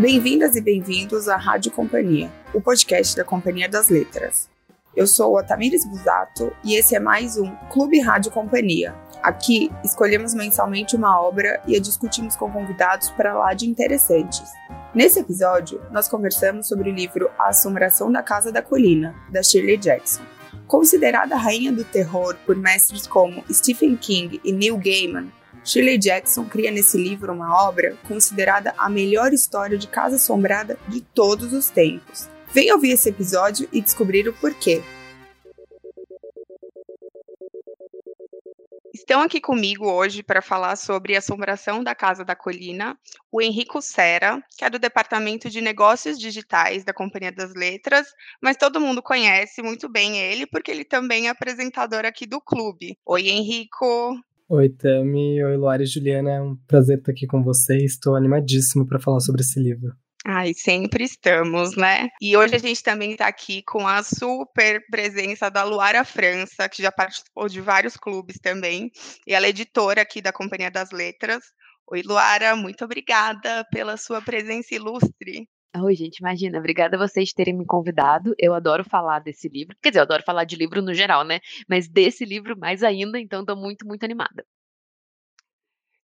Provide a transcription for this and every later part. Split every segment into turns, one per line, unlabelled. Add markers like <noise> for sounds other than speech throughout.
Bem-vindas e bem-vindos à Rádio Companhia, o podcast da Companhia das Letras. Eu sou a Tamires Busato e esse é mais um Clube Rádio Companhia. Aqui escolhemos mensalmente uma obra e a discutimos com convidados para lá de interessantes. Nesse episódio, nós conversamos sobre o livro A Assombração da Casa da Colina, da Shirley Jackson. Considerada a rainha do terror por mestres como Stephen King e Neil Gaiman, Shirley Jackson cria nesse livro uma obra considerada a melhor história de casa assombrada de todos os tempos. Venha ouvir esse episódio e descobrir o porquê. Estão aqui comigo hoje para falar sobre a assombração da Casa da Colina, o Henrico Serra, que é do Departamento de Negócios Digitais da Companhia das Letras, mas todo mundo conhece muito bem ele porque ele também é apresentador aqui do clube. Oi, Henrico.
Oi, Tami. Oi, Luara e Juliana. É um prazer estar aqui com vocês. Estou animadíssimo para falar sobre esse livro.
Ai, sempre estamos, né? E hoje a gente também está aqui com a super presença da Luara França, que já participou de vários clubes também, e ela é editora aqui da Companhia das Letras. Oi, Luara, muito obrigada pela sua presença ilustre.
Oi, gente, imagina, obrigada a vocês terem me convidado. Eu adoro falar desse livro. Quer dizer, eu adoro falar de livro no geral, né? Mas desse livro mais ainda, então estou muito, muito animada.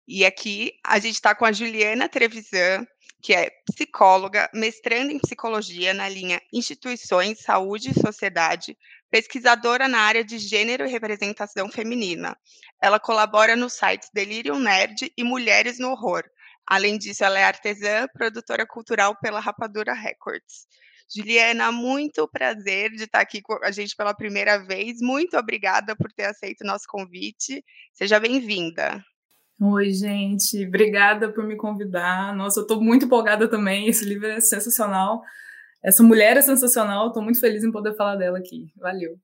E aqui a gente está com a Juliana Trevisan, que é psicóloga, mestrando em psicologia na linha Instituições, Saúde e Sociedade, pesquisadora na área de gênero e representação feminina. Ela colabora nos sites Delirium Nerd e Mulheres no Horror, Além disso, ela é artesã, produtora cultural pela Rapadura Records. Juliana, muito prazer de estar aqui com a gente pela primeira vez. Muito obrigada por ter aceito o nosso convite. Seja bem-vinda.
Oi, gente. Obrigada por me convidar. Nossa, eu estou muito empolgada também. Esse livro é sensacional. Essa mulher é sensacional. Estou muito feliz em poder falar dela aqui. Valeu.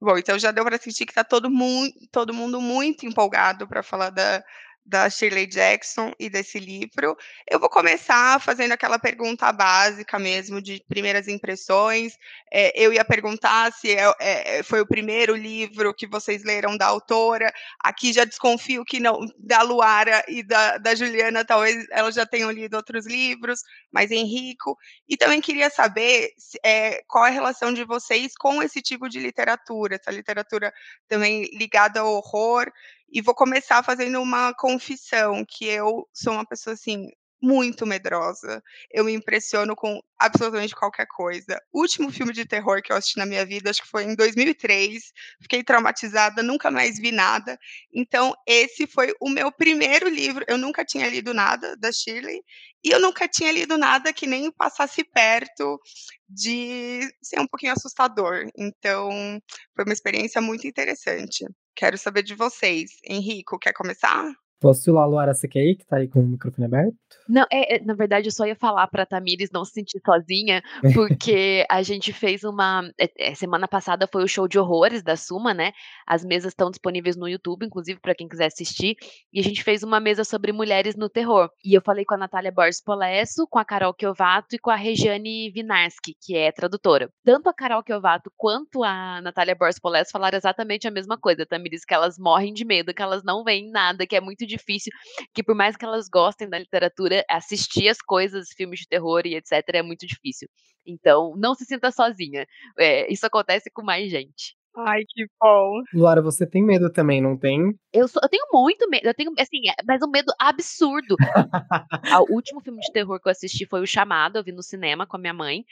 Bom, então já deu para sentir que está todo, mu todo mundo muito empolgado para falar da, da Shirley Jackson e desse livro. Eu vou começar fazendo aquela pergunta básica mesmo de primeiras impressões. É, eu ia perguntar se é, é, foi o primeiro livro que vocês leram da autora. Aqui já desconfio que não, da Luara e da, da Juliana, talvez elas já tenham lido outros livros, mas Henrico. E também queria saber é, qual é a relação de vocês com esse tipo de literatura, essa literatura também ligada ao horror. E vou começar fazendo uma confissão, que eu sou uma pessoa assim muito medrosa. Eu me impressiono com absolutamente qualquer coisa. O último filme de terror que eu assisti na minha vida, acho que foi em 2003. Fiquei traumatizada, nunca mais vi nada. Então, esse foi o meu primeiro livro. Eu nunca tinha lido nada da Shirley e eu nunca tinha lido nada que nem passasse perto de ser um pouquinho assustador. Então, foi uma experiência muito interessante. Quero saber de vocês. Henrico, quer começar?
Posso ir lá, Luara, você quer ir, que tá aí com o microfone aberto?
Não, é, é, na verdade, eu só ia falar pra Tamires não se sentir sozinha, <laughs> porque a gente fez uma. É, é, semana passada foi o show de horrores da Suma, né? As mesas estão disponíveis no YouTube, inclusive, para quem quiser assistir. E a gente fez uma mesa sobre mulheres no terror. E eu falei com a Natália Borges Polesso, com a Carol Kiovato e com a Regiane Vinarski, que é tradutora. Tanto a Carol Kiovato quanto a Natália Borges Polesso falaram exatamente a mesma coisa, Tamires, que elas morrem de medo, que elas não veem nada, que é muito difícil, que por mais que elas gostem da literatura, assistir as coisas, filmes de terror e etc, é muito difícil. Então, não se sinta sozinha. É, isso acontece com mais gente.
Ai, que bom.
Luara, você tem medo também, não tem?
Eu, sou, eu tenho muito medo. Eu tenho, assim, é, mas um medo absurdo. <laughs> o último filme de terror que eu assisti foi O Chamado. Eu vi no cinema com a minha mãe.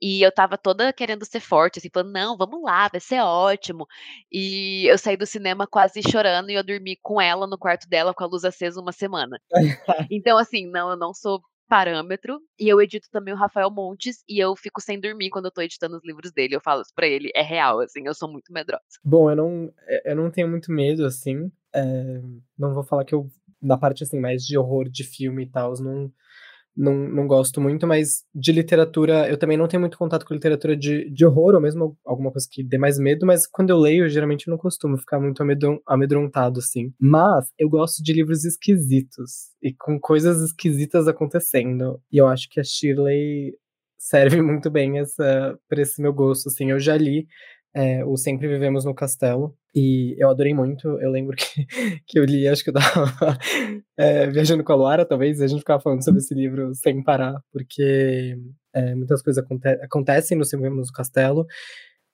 E eu tava toda querendo ser forte, assim, falando, não, vamos lá, vai ser ótimo. E eu saí do cinema quase chorando e eu dormi com ela no quarto dela com a luz acesa uma semana. <laughs> então, assim, não, eu não sou parâmetro. E eu edito também o Rafael Montes e eu fico sem dormir quando eu tô editando os livros dele. Eu falo isso pra ele, é real, assim, eu sou muito medrosa.
Bom, eu não, eh, eu não tenho muito medo, assim. É, não vou falar que eu, na parte, assim, mais de horror de filme e tal, não não, não gosto muito, mas de literatura, eu também não tenho muito contato com literatura de, de horror, ou mesmo alguma coisa que dê mais medo, mas quando eu leio, geralmente eu não costumo ficar muito amedrontado, assim. Mas eu gosto de livros esquisitos, e com coisas esquisitas acontecendo. E eu acho que a Shirley serve <laughs> muito bem essa, pra esse meu gosto, assim. Eu já li é, o Sempre Vivemos no Castelo. E eu adorei muito. Eu lembro que, <laughs> que eu li, acho que eu tava <laughs> é, viajando com a Luara, talvez, e a gente ficava falando sobre esse livro sem parar, porque é, muitas coisas aconte acontecem no Sempre Vivemos no Castelo.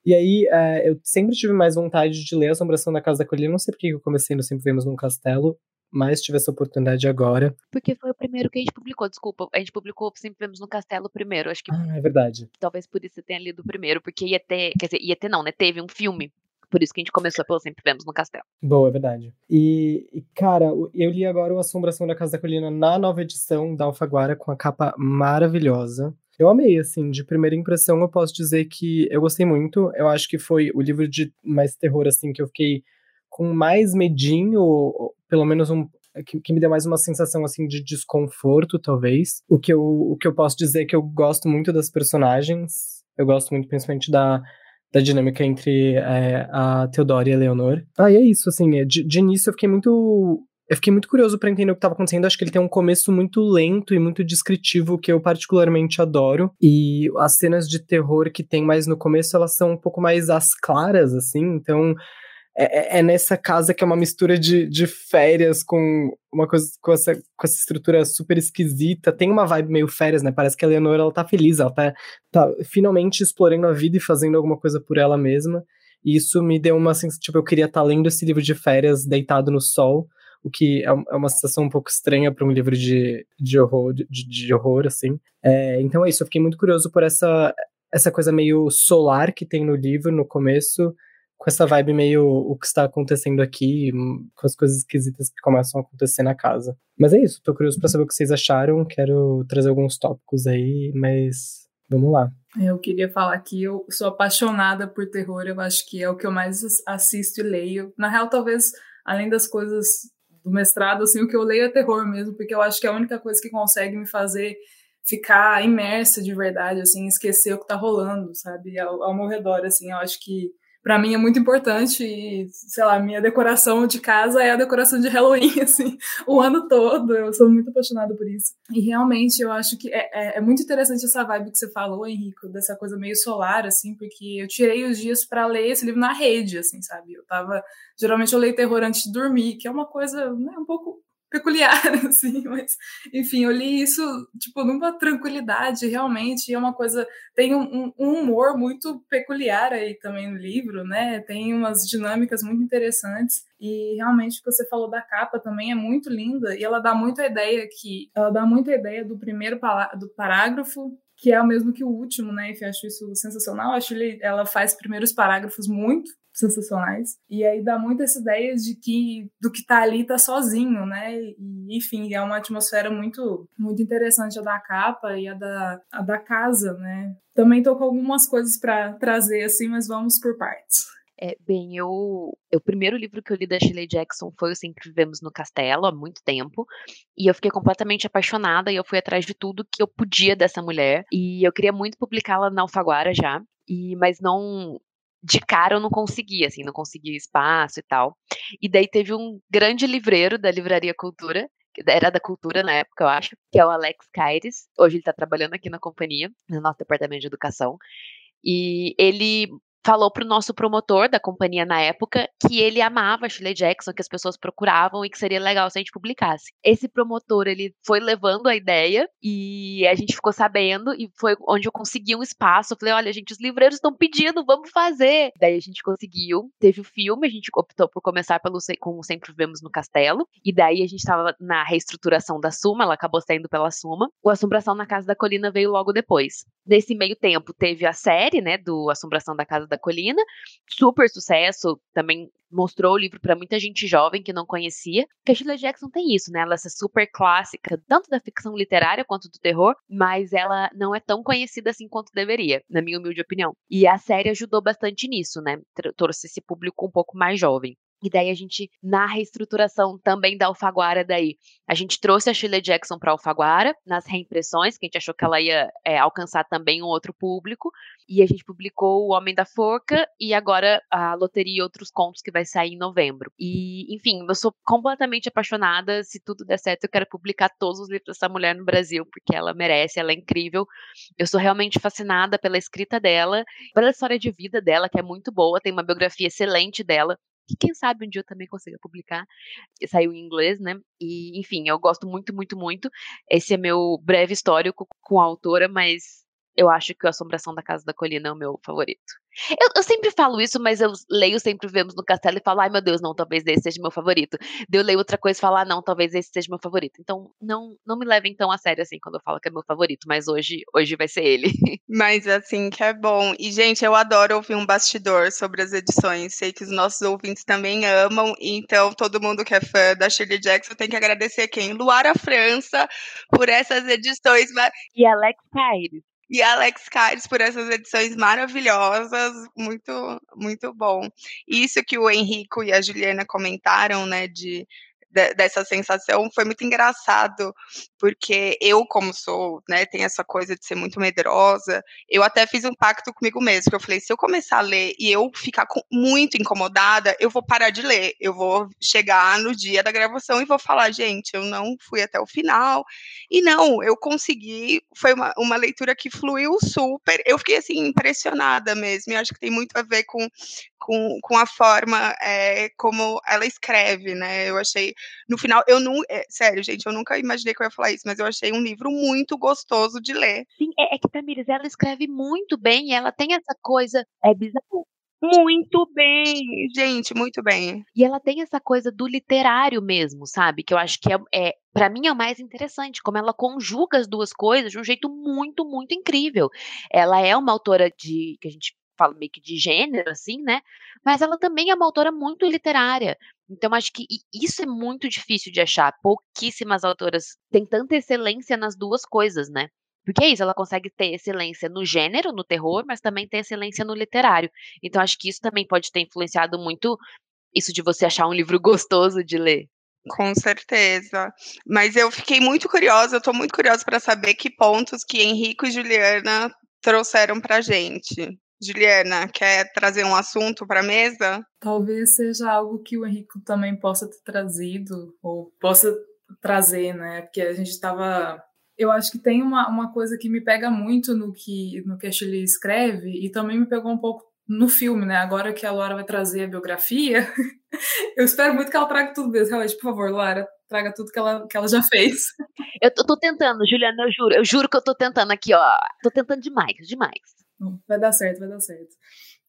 E aí, é, eu sempre tive mais vontade de ler Assombração da Casa da Colina. Não sei porque eu comecei no Sempre Vivemos no Castelo, mas tive essa oportunidade agora.
Porque foi o primeiro que a gente publicou, desculpa. A gente publicou Sempre Vemos no Castelo primeiro, acho que.
Ah, é verdade.
Talvez por isso você tenha lido o primeiro, porque ia ter. Quer dizer, ia ter não, né? Teve um filme. Por isso que a gente começou pelo Sempre Vemos no Castelo.
Boa, é verdade. E, e, cara, eu li agora o Assombração da Casa da Colina na nova edição da Alfaguara, com a capa maravilhosa. Eu amei, assim, de primeira impressão eu posso dizer que eu gostei muito. Eu acho que foi o livro de mais terror, assim, que eu fiquei com mais medinho, pelo menos um que, que, me deu mais uma sensação assim de desconforto, talvez. O que eu, o que eu posso dizer é que eu gosto muito das personagens. Eu gosto muito, principalmente, da, da dinâmica entre é, a Theodora e a Leonor. Ah, e é isso, assim, é, de, de início eu fiquei muito. Eu fiquei muito curioso para entender o que estava acontecendo. Acho que ele tem um começo muito lento e muito descritivo que eu particularmente adoro. E as cenas de terror que tem mais no começo, elas são um pouco mais às claras, assim. Então, é, é, é, nessa casa que é uma mistura de, de férias com uma coisa com essa, com essa estrutura super esquisita. Tem uma vibe meio férias, né? Parece que a Leonor ela tá feliz, ela tá, tá finalmente explorando a vida e fazendo alguma coisa por ela mesma. E isso me deu uma sensação, tipo, eu queria estar tá lendo esse livro de férias deitado no sol, o que é, é uma sensação um pouco estranha para um livro de, de horror, de, de horror, assim. É, então é isso, eu fiquei muito curioso por essa, essa coisa meio solar que tem no livro no começo, com essa vibe meio o que está acontecendo aqui, com as coisas esquisitas que começam a acontecer na casa. Mas é isso, tô curioso para saber o que vocês acharam, quero trazer alguns tópicos aí, mas vamos lá.
Eu queria falar que eu sou apaixonada por terror, eu acho que é o que eu mais assisto e leio. Na real, talvez, além das coisas do mestrado, assim, o que eu leio é terror mesmo, porque eu acho que é a única coisa que consegue me fazer ficar imersa de verdade, assim, esquecer o que tá rolando, sabe, ao, ao meu redor, assim, eu acho que para mim é muito importante e, sei lá, minha decoração de casa é a decoração de Halloween, <laughs> assim, o ano todo. Eu sou muito apaixonada por isso. E realmente eu acho que é, é, é muito interessante essa vibe que você falou, Henrico, dessa coisa meio solar, assim, porque eu tirei os dias para ler esse livro na rede, assim, sabe? Eu tava. Geralmente eu leio terror antes de dormir, que é uma coisa né, um pouco peculiar, <laughs> assim, mas enfim, eu li isso, tipo, numa tranquilidade, realmente, é uma coisa, tem um, um, humor muito peculiar aí também no livro, né, tem umas dinâmicas muito interessantes, e realmente o que você falou da capa também é muito linda, e ela dá muito a ideia que, ela dá muito a ideia do primeiro do parágrafo, que é o mesmo que o último, né, e eu acho isso sensacional, acho que ela faz primeiros parágrafos muito sensacionais. E aí dá muito essa ideia de que do que tá ali tá sozinho, né? E, enfim, é uma atmosfera muito muito interessante a da capa e a da, a da casa, né? Também tô com algumas coisas para trazer assim, mas vamos por partes.
É, bem, eu, o primeiro livro que eu li da Shirley Jackson foi o Sempre Vivemos no Castelo, há muito tempo, e eu fiquei completamente apaixonada e eu fui atrás de tudo que eu podia dessa mulher, e eu queria muito publicá-la na Alfaguara já, e, mas não de cara eu não conseguia, assim, não conseguia espaço e tal. E daí teve um grande livreiro da Livraria Cultura, era da Cultura na época, eu acho, que é o Alex Caires. Hoje ele está trabalhando aqui na companhia, no nosso departamento de educação. E ele falou pro nosso promotor da companhia na época que ele amava Shirley Jackson, que as pessoas procuravam e que seria legal se a gente publicasse. Esse promotor, ele foi levando a ideia e a gente ficou sabendo e foi onde eu consegui um espaço. Eu falei, olha, gente, os livreiros estão pedindo, vamos fazer. Daí a gente conseguiu, teve o filme, a gente optou por começar pelo como sempre vemos no Castelo, e daí a gente estava na reestruturação da Suma, ela acabou saindo pela Suma. O Assombração na Casa da Colina veio logo depois. Nesse meio tempo teve a série, né, do Assombração da Casa da Colina, super sucesso, também mostrou o livro para muita gente jovem que não conhecia. Porque a Shirley Jackson tem isso, né? Ela é super clássica, tanto da ficção literária quanto do terror, mas ela não é tão conhecida assim quanto deveria, na minha humilde opinião. E a série ajudou bastante nisso, né? Trouxe esse público um pouco mais jovem. E daí a gente, na reestruturação também da Alfaguara, daí, a gente trouxe a Shirley Jackson para Alfaguara, nas reimpressões, que a gente achou que ela ia é, alcançar também um outro público. E a gente publicou O Homem da Forca e agora a Loteria e Outros Contos, que vai sair em novembro. E, enfim, eu sou completamente apaixonada. Se tudo der certo, eu quero publicar todos os livros dessa mulher no Brasil, porque ela merece, ela é incrível. Eu sou realmente fascinada pela escrita dela, pela história de vida dela, que é muito boa, tem uma biografia excelente dela que quem sabe um dia eu também consiga publicar. Saiu em inglês, né? E, enfim, eu gosto muito, muito, muito. Esse é meu breve histórico com a autora, mas eu acho que o Assombração da Casa da Colina é o meu favorito. Eu, eu, sempre falo isso, mas eu leio sempre Vemos no Castelo e falo, ai meu Deus, não, talvez esse seja meu favorito. Daí eu leio outra coisa e falo, ah, não, talvez esse seja meu favorito. Então, não, não me levem tão a sério assim quando eu falo que é meu favorito, mas hoje, hoje vai ser ele. <laughs>
Mas assim, que é bom. E, gente, eu adoro ouvir um bastidor sobre as edições. Sei que os nossos ouvintes também amam, então todo mundo que é fã da Shirley Jackson tem que agradecer quem? Luara França por essas edições.
E Alex Caires
e Alex Caires por essas edições maravilhosas, muito, muito bom. Isso que o Henrico e a Juliana comentaram, né, de de, dessa sensação foi muito engraçado, porque eu, como sou, né, tenho essa coisa de ser muito medrosa, eu até fiz um pacto comigo mesmo, que eu falei, se eu começar a ler e eu ficar com, muito incomodada, eu vou parar de ler, eu vou chegar no dia da gravação e vou falar, gente, eu não fui até o final, e não, eu consegui, foi uma, uma leitura que fluiu super, eu fiquei, assim, impressionada mesmo, e acho que tem muito a ver com, com, com a forma é, como ela escreve, né, eu achei no final, eu não. É, sério, gente, eu nunca imaginei que eu ia falar isso, mas eu achei um livro muito gostoso de ler.
Sim, é, é que Tamires, ela escreve muito bem, e ela tem essa coisa. É bizarro.
Muito bem, gente, muito bem.
E ela tem essa coisa do literário mesmo, sabe? Que eu acho que é, é para mim é o mais interessante, como ela conjuga as duas coisas de um jeito muito, muito incrível. Ela é uma autora de que a gente fala meio que de gênero, assim, né? Mas ela também é uma autora muito literária. Então, acho que isso é muito difícil de achar. Pouquíssimas autoras têm tanta excelência nas duas coisas, né? Porque é isso, ela consegue ter excelência no gênero, no terror, mas também tem excelência no literário. Então, acho que isso também pode ter influenciado muito isso de você achar um livro <laughs> gostoso de ler.
Com certeza. Mas eu fiquei muito curiosa, eu tô muito curiosa para saber que pontos que Henrico e Juliana trouxeram pra gente. Juliana, quer trazer um assunto para a mesa?
Talvez seja algo que o Henrique também possa ter trazido, ou possa trazer, né? Porque a gente estava. Eu acho que tem uma, uma coisa que me pega muito no que, no que a Shirley escreve, e também me pegou um pouco no filme, né? Agora que a Laura vai trazer a biografia, <laughs> eu espero muito que ela traga tudo mesmo. Realmente, por favor, Laura, traga tudo que ela, que ela já fez.
Eu tô, tô tentando, Juliana, eu juro. Eu juro que eu tô tentando aqui, ó. Tô tentando demais, demais.
Vai dar certo, vai dar certo.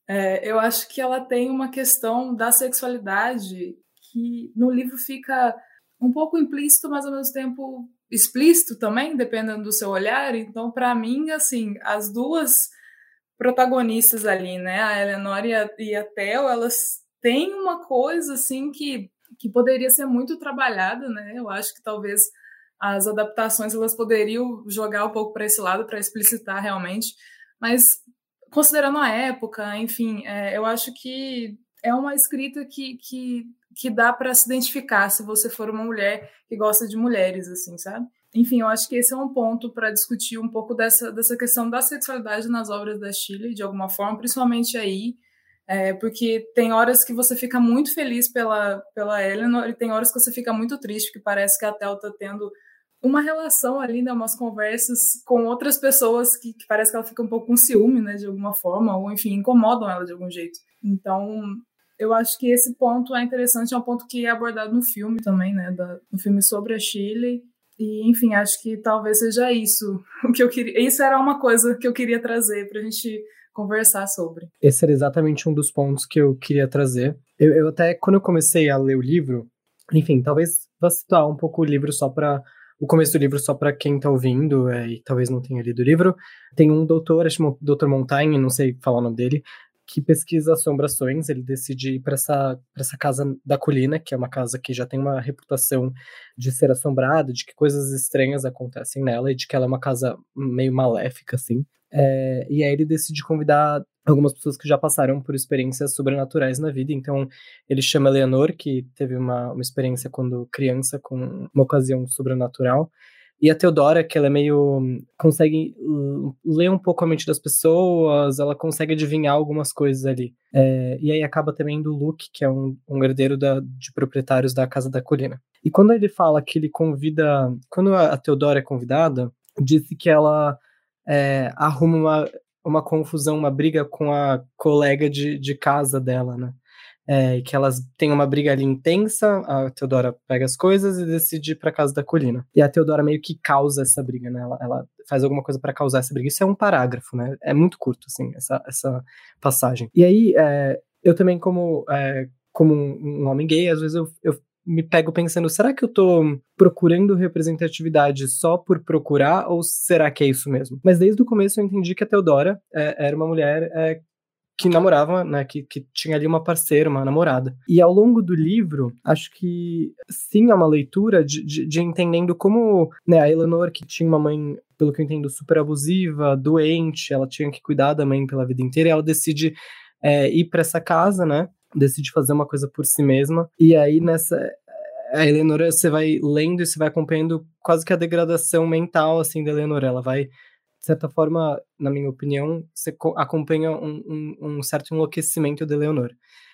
É, eu acho que ela tem uma questão da sexualidade que no livro fica um pouco implícito, mas ao mesmo tempo explícito também, dependendo do seu olhar. Então, para mim, assim, as duas protagonistas ali, né, a Eleanor e a, e a Theo, elas têm uma coisa assim que, que poderia ser muito trabalhada, né? Eu acho que talvez as adaptações elas poderiam jogar um pouco para esse lado para explicitar realmente, mas considerando a época, enfim, é, eu acho que é uma escrita que, que, que dá para se identificar se você for uma mulher que gosta de mulheres, assim, sabe? Enfim, eu acho que esse é um ponto para discutir um pouco dessa, dessa questão da sexualidade nas obras da Chile, de alguma forma, principalmente aí, é, porque tem horas que você fica muito feliz pela, pela Eleanor e tem horas que você fica muito triste, porque parece que a Tel tá tendo uma relação ali, né, umas conversas com outras pessoas que, que, parece que ela fica um pouco com ciúme, né, de alguma forma, ou enfim, incomodam ela de algum jeito. Então, eu acho que esse ponto é interessante, é um ponto que é abordado no filme também, né, da, no filme sobre a Chile. E, enfim, acho que talvez seja isso <laughs> o que eu queria. Isso era uma coisa que eu queria trazer para a gente conversar sobre.
Esse era exatamente um dos pontos que eu queria trazer. Eu, eu até, quando eu comecei a ler o livro, enfim, talvez vou situar um pouco o livro só para o começo do livro, só para quem está ouvindo é, e talvez não tenha lido o livro, tem um doutor, acho que Dr. Montaigne, não sei falar o nome dele, que pesquisa assombrações. Ele decide ir para essa, essa casa da colina, que é uma casa que já tem uma reputação de ser assombrada, de que coisas estranhas acontecem nela e de que ela é uma casa meio maléfica, assim. É, e aí ele decide convidar algumas pessoas que já passaram por experiências sobrenaturais na vida. Então, ele chama Leonor, que teve uma, uma experiência quando criança com uma ocasião sobrenatural. E a Teodora, que ela é meio. consegue ler um pouco a mente das pessoas, ela consegue adivinhar algumas coisas ali. É, e aí acaba também do Luke, que é um, um herdeiro da, de proprietários da Casa da Colina. E quando ele fala que ele convida. Quando a Teodora é convidada, disse que ela é, arruma uma, uma confusão, uma briga com a colega de, de casa dela, né? é, que elas têm uma briga ali intensa, a Teodora pega as coisas e decide ir pra casa da colina. E a Teodora meio que causa essa briga, né? Ela, ela faz alguma coisa para causar essa briga. Isso é um parágrafo, né? É muito curto, assim, essa, essa passagem. E aí, é, eu também, como, é, como um, homem gay, às vezes eu, eu me pego pensando, será que eu tô procurando representatividade só por procurar, ou será que é isso mesmo? Mas desde o começo eu entendi que a Teodora é, era uma mulher é, que namorava, né, que, que tinha ali uma parceira, uma namorada. E ao longo do livro, acho que sim é uma leitura de, de, de entendendo como né, a Eleanor, que tinha uma mãe, pelo que eu entendo, super abusiva, doente, ela tinha que cuidar da mãe pela vida inteira, e ela decide é, ir para essa casa, né, decide fazer uma coisa por si mesma, e aí nessa a Eleanor, você vai lendo e você vai acompanhando quase que a degradação mental, assim, da Eleanor. Ela vai de certa forma, na minha opinião, você acompanha um, um, um certo enlouquecimento de Leonor.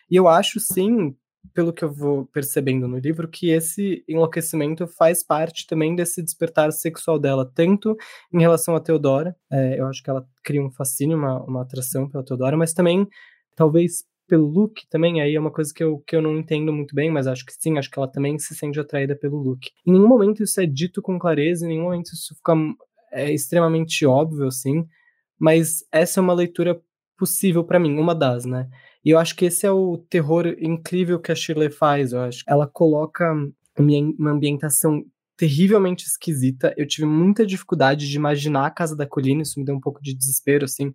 E eu acho, sim, pelo que eu vou percebendo no livro, que esse enlouquecimento faz parte também desse despertar sexual dela, tanto em relação a Teodora, é, eu acho que ela cria um fascínio, uma, uma atração pela Teodora, mas também, talvez pelo Luke também, aí é uma coisa que eu, que eu não entendo muito bem, mas acho que sim, acho que ela também se sente atraída pelo Luke. Em nenhum momento isso é dito com clareza, em nenhum momento isso fica é extremamente óbvio, assim, mas essa é uma leitura possível para mim, uma das, né? E eu acho que esse é o terror incrível que a Shirley faz, eu acho. Ela coloca uma ambientação terrivelmente esquisita. Eu tive muita dificuldade de imaginar a Casa da Colina, isso me deu um pouco de desespero, assim.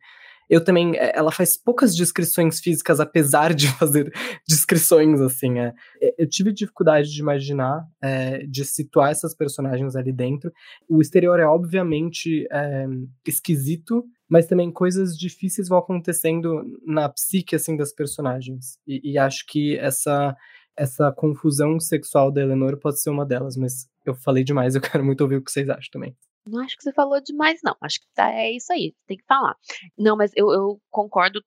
Eu também, é, ela faz poucas descrições físicas, apesar de <laughs> fazer descrições, assim. É. é. Eu tive dificuldade de imaginar, é, de situar essas personagens ali dentro. O exterior é, obviamente, é, esquisito, mas também coisas difíceis vão acontecendo na psique, assim, das personagens. E, e acho que essa essa confusão sexual da Eleanor pode ser uma delas, mas eu falei demais, eu <laughs> quero muito ouvir o que vocês acham também.
Não acho que você falou demais, não. Acho que tá, é isso aí, tem que falar. Não, mas eu, eu concordo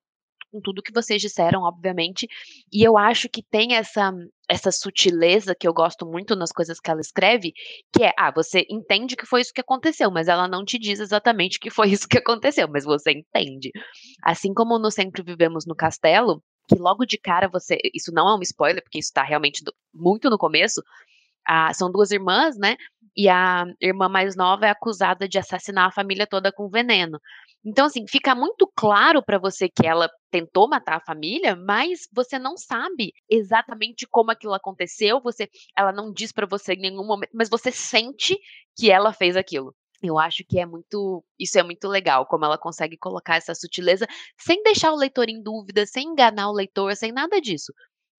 com tudo que vocês disseram, obviamente. E eu acho que tem essa essa sutileza que eu gosto muito nas coisas que ela escreve, que é, ah, você entende que foi isso que aconteceu, mas ela não te diz exatamente que foi <laughs> isso que aconteceu, mas você entende. Assim como no Sempre Vivemos no Castelo, que logo de cara você, isso não é um spoiler, porque isso tá realmente do, muito no começo, ah, são duas irmãs, né? E a irmã mais nova é acusada de assassinar a família toda com veneno. Então, assim, fica muito claro para você que ela tentou matar a família, mas você não sabe exatamente como aquilo aconteceu. Você, ela não diz para você em nenhum momento, mas você sente que ela fez aquilo. Eu acho que é muito, isso é muito legal, como ela consegue colocar essa sutileza sem deixar o leitor em dúvida, sem enganar o leitor, sem nada disso.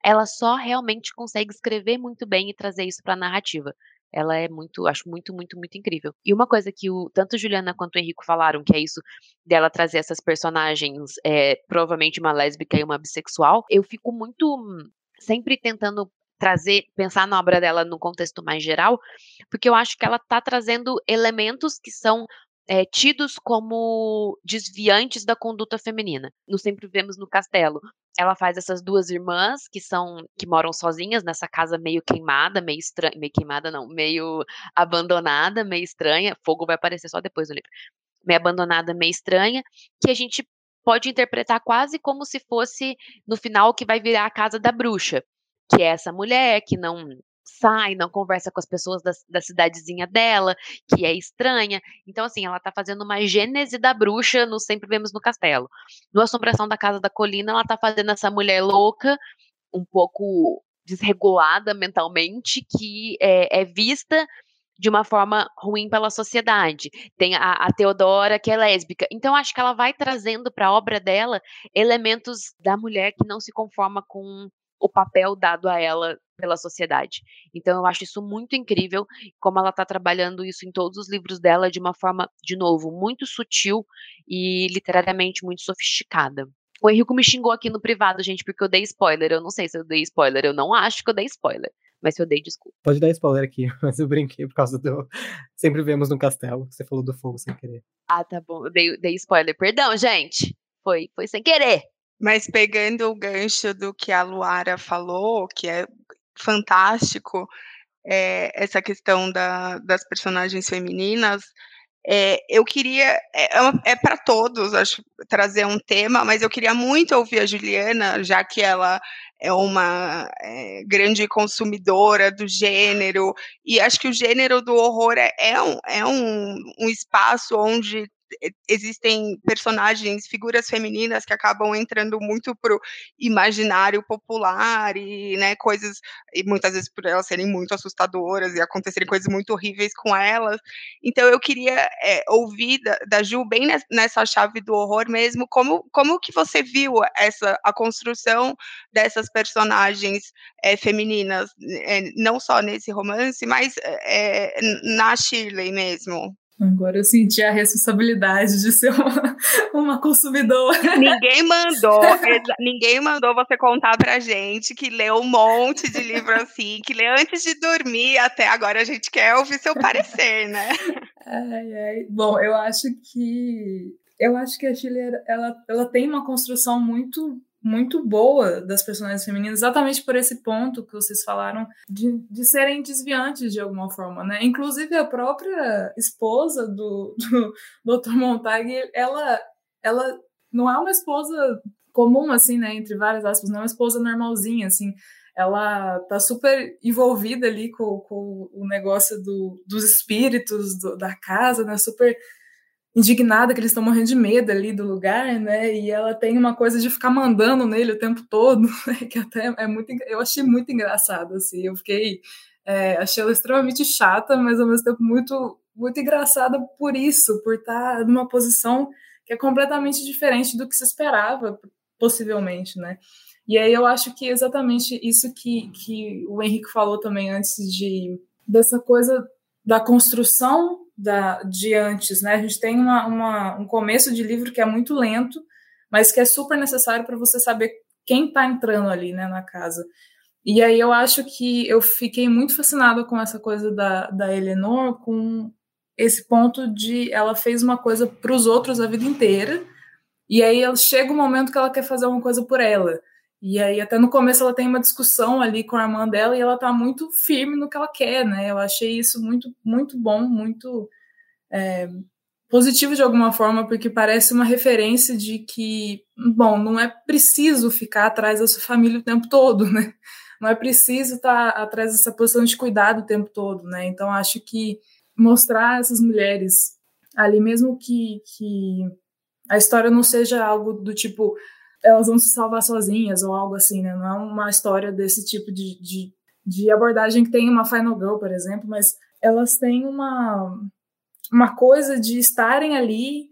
Ela só realmente consegue escrever muito bem e trazer isso para a narrativa. Ela é muito, acho muito, muito, muito incrível. E uma coisa que o, tanto Juliana quanto o Henrico falaram, que é isso dela trazer essas personagens, é, provavelmente uma lésbica e uma bissexual, eu fico muito sempre tentando trazer, pensar na obra dela no contexto mais geral, porque eu acho que ela está trazendo elementos que são é, tidos como desviantes da conduta feminina. No Sempre Vemos no Castelo. Ela faz essas duas irmãs que são que moram sozinhas nessa casa meio queimada, meio estranha, meio queimada não, meio abandonada, meio estranha. Fogo vai aparecer só depois do livro. Meio abandonada, meio estranha, que a gente pode interpretar quase como se fosse no final que vai virar a casa da bruxa, que é essa mulher que não sai, não conversa com as pessoas da, da cidadezinha dela, que é estranha. Então, assim, ela tá fazendo uma gênese da bruxa no Sempre Vemos no Castelo. No Assombração da Casa da Colina, ela tá fazendo essa mulher louca, um pouco desregulada mentalmente, que é, é vista de uma forma ruim pela sociedade. Tem a, a, Teodora, que é lésbica. Então, acho que ela vai trazendo para a obra dela elementos da mulher que não se conforma com o papel dado a ela pela sociedade. Então eu acho isso muito incrível, como ela está trabalhando isso em todos os livros dela de uma forma, de novo, muito sutil e literariamente muito sofisticada. O Henrico me xingou aqui no privado, gente, porque eu dei spoiler. Eu não sei se eu dei spoiler, eu não acho que eu dei spoiler. Mas se eu dei, desculpa.
Pode dar spoiler aqui, <laughs> mas eu brinquei por causa do. <laughs> Sempre vemos no castelo, você falou do fogo sem querer.
Ah, tá bom. Eu dei, dei spoiler. Perdão, gente. Foi, foi sem querer.
Mas pegando o gancho do que a Luara falou, que é fantástico, é, essa questão da, das personagens femininas, é, eu queria, é, é, é para todos, acho, trazer um tema, mas eu queria muito ouvir a Juliana, já que ela é uma é, grande consumidora do gênero, e acho que o gênero do horror é, é um, é um, um espaço onde existem personagens, figuras femininas que acabam entrando muito pro imaginário popular e, né, coisas, e muitas vezes por elas serem muito assustadoras e acontecerem coisas muito horríveis com elas. Então eu queria é, ouvir da, da Ju bem nessa chave do horror mesmo, como, como que você viu essa a construção dessas personagens é, femininas, é, não só nesse romance, mas na Shirley mesmo?
Agora eu senti a responsabilidade de ser uma, uma consumidora.
Ninguém mandou, ninguém mandou você contar pra gente que leu um monte de livro assim, que lê antes de dormir, até agora a gente quer ouvir seu parecer, né?
Ai, ai. Bom, eu acho que eu acho que a Chile ela, ela tem uma construção muito muito boa das personagens femininas, exatamente por esse ponto que vocês falaram de, de serem desviantes de alguma forma, né? Inclusive a própria esposa do, do Dr. Montag, ela, ela não é uma esposa comum, assim, né? Entre várias aspas, não é uma esposa normalzinha, assim. Ela tá super envolvida ali com, com o negócio do, dos espíritos do, da casa, né? Super indignada que eles estão morrendo de medo ali do lugar, né? E ela tem uma coisa de ficar mandando nele o tempo todo, <laughs> né? que até é muito, eu achei muito engraçado assim. Eu fiquei, é, achei ela extremamente chata, mas ao mesmo tempo muito, muito engraçada por isso, por estar numa posição que é completamente diferente do que se esperava, possivelmente, né? E aí eu acho que exatamente isso que, que o Henrique falou também antes de dessa coisa da construção da, de antes, né? A gente tem uma, uma, um começo de livro que é muito lento, mas que é super necessário para você saber quem está entrando ali, né, na casa. E aí eu acho que eu fiquei muito fascinada com essa coisa da, da Eleanor, com esse ponto de ela fez uma coisa para os outros a vida inteira, e aí chega um momento que ela quer fazer uma coisa por ela. E aí, até no começo, ela tem uma discussão ali com a irmã dela e ela tá muito firme no que ela quer, né? Eu achei isso muito, muito bom, muito é, positivo de alguma forma, porque parece uma referência de que, bom, não é preciso ficar atrás da sua família o tempo todo, né? Não é preciso estar tá atrás dessa posição de cuidado o tempo todo, né? Então, acho que mostrar essas mulheres ali, mesmo que, que a história não seja algo do tipo elas vão se salvar sozinhas ou algo assim, né? Não é uma história desse tipo de, de, de abordagem que tem uma Final Girl, por exemplo, mas elas têm uma, uma coisa de estarem ali,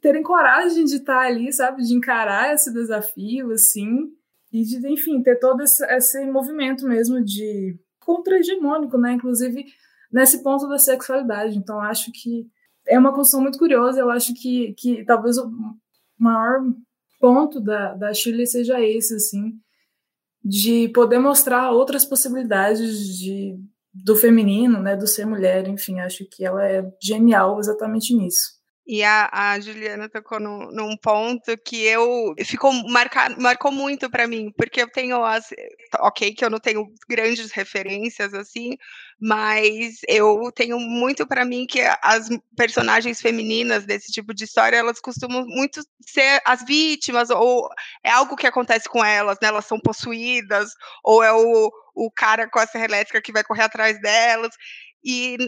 terem coragem de estar ali, sabe? De encarar esse desafio, assim, e de, enfim, ter todo esse, esse movimento mesmo de contra-hegemônico, né? Inclusive nesse ponto da sexualidade. Então, acho que é uma construção muito curiosa. Eu acho que, que talvez o maior ponto da, da Shirley seja esse, assim, de poder mostrar outras possibilidades de, do feminino, né, do ser mulher, enfim, acho que ela é genial exatamente nisso.
E a, a Juliana tocou num ponto que eu ficou marcar, marcou muito para mim, porque eu tenho as. Ok, que eu não tenho grandes referências assim, mas eu tenho muito para mim que as personagens femininas desse tipo de história elas costumam muito ser as vítimas, ou é algo que acontece com elas, né? Elas são possuídas, ou é o, o cara com a serra elétrica que vai correr atrás delas. E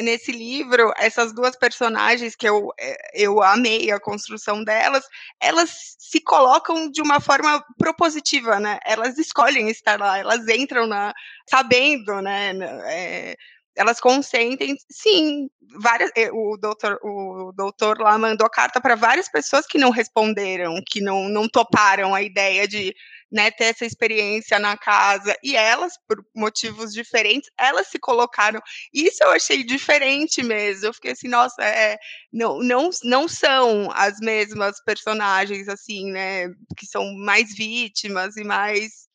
nesse livro, essas duas personagens que eu, eh, eu amei a construção delas, elas se colocam de uma forma propositiva, né? Elas escolhem estar lá, elas entram na sabendo, né? É, elas consentem, sim, várias, eh, o doutor, o doutor lá mandou carta para várias pessoas que não responderam, que não, não toparam a ideia de né, ter essa experiência na casa, e elas, por motivos diferentes, elas se colocaram, isso eu achei diferente mesmo, eu fiquei assim, nossa, é, não, não, não são as mesmas personagens, assim, né, que são mais vítimas e mais,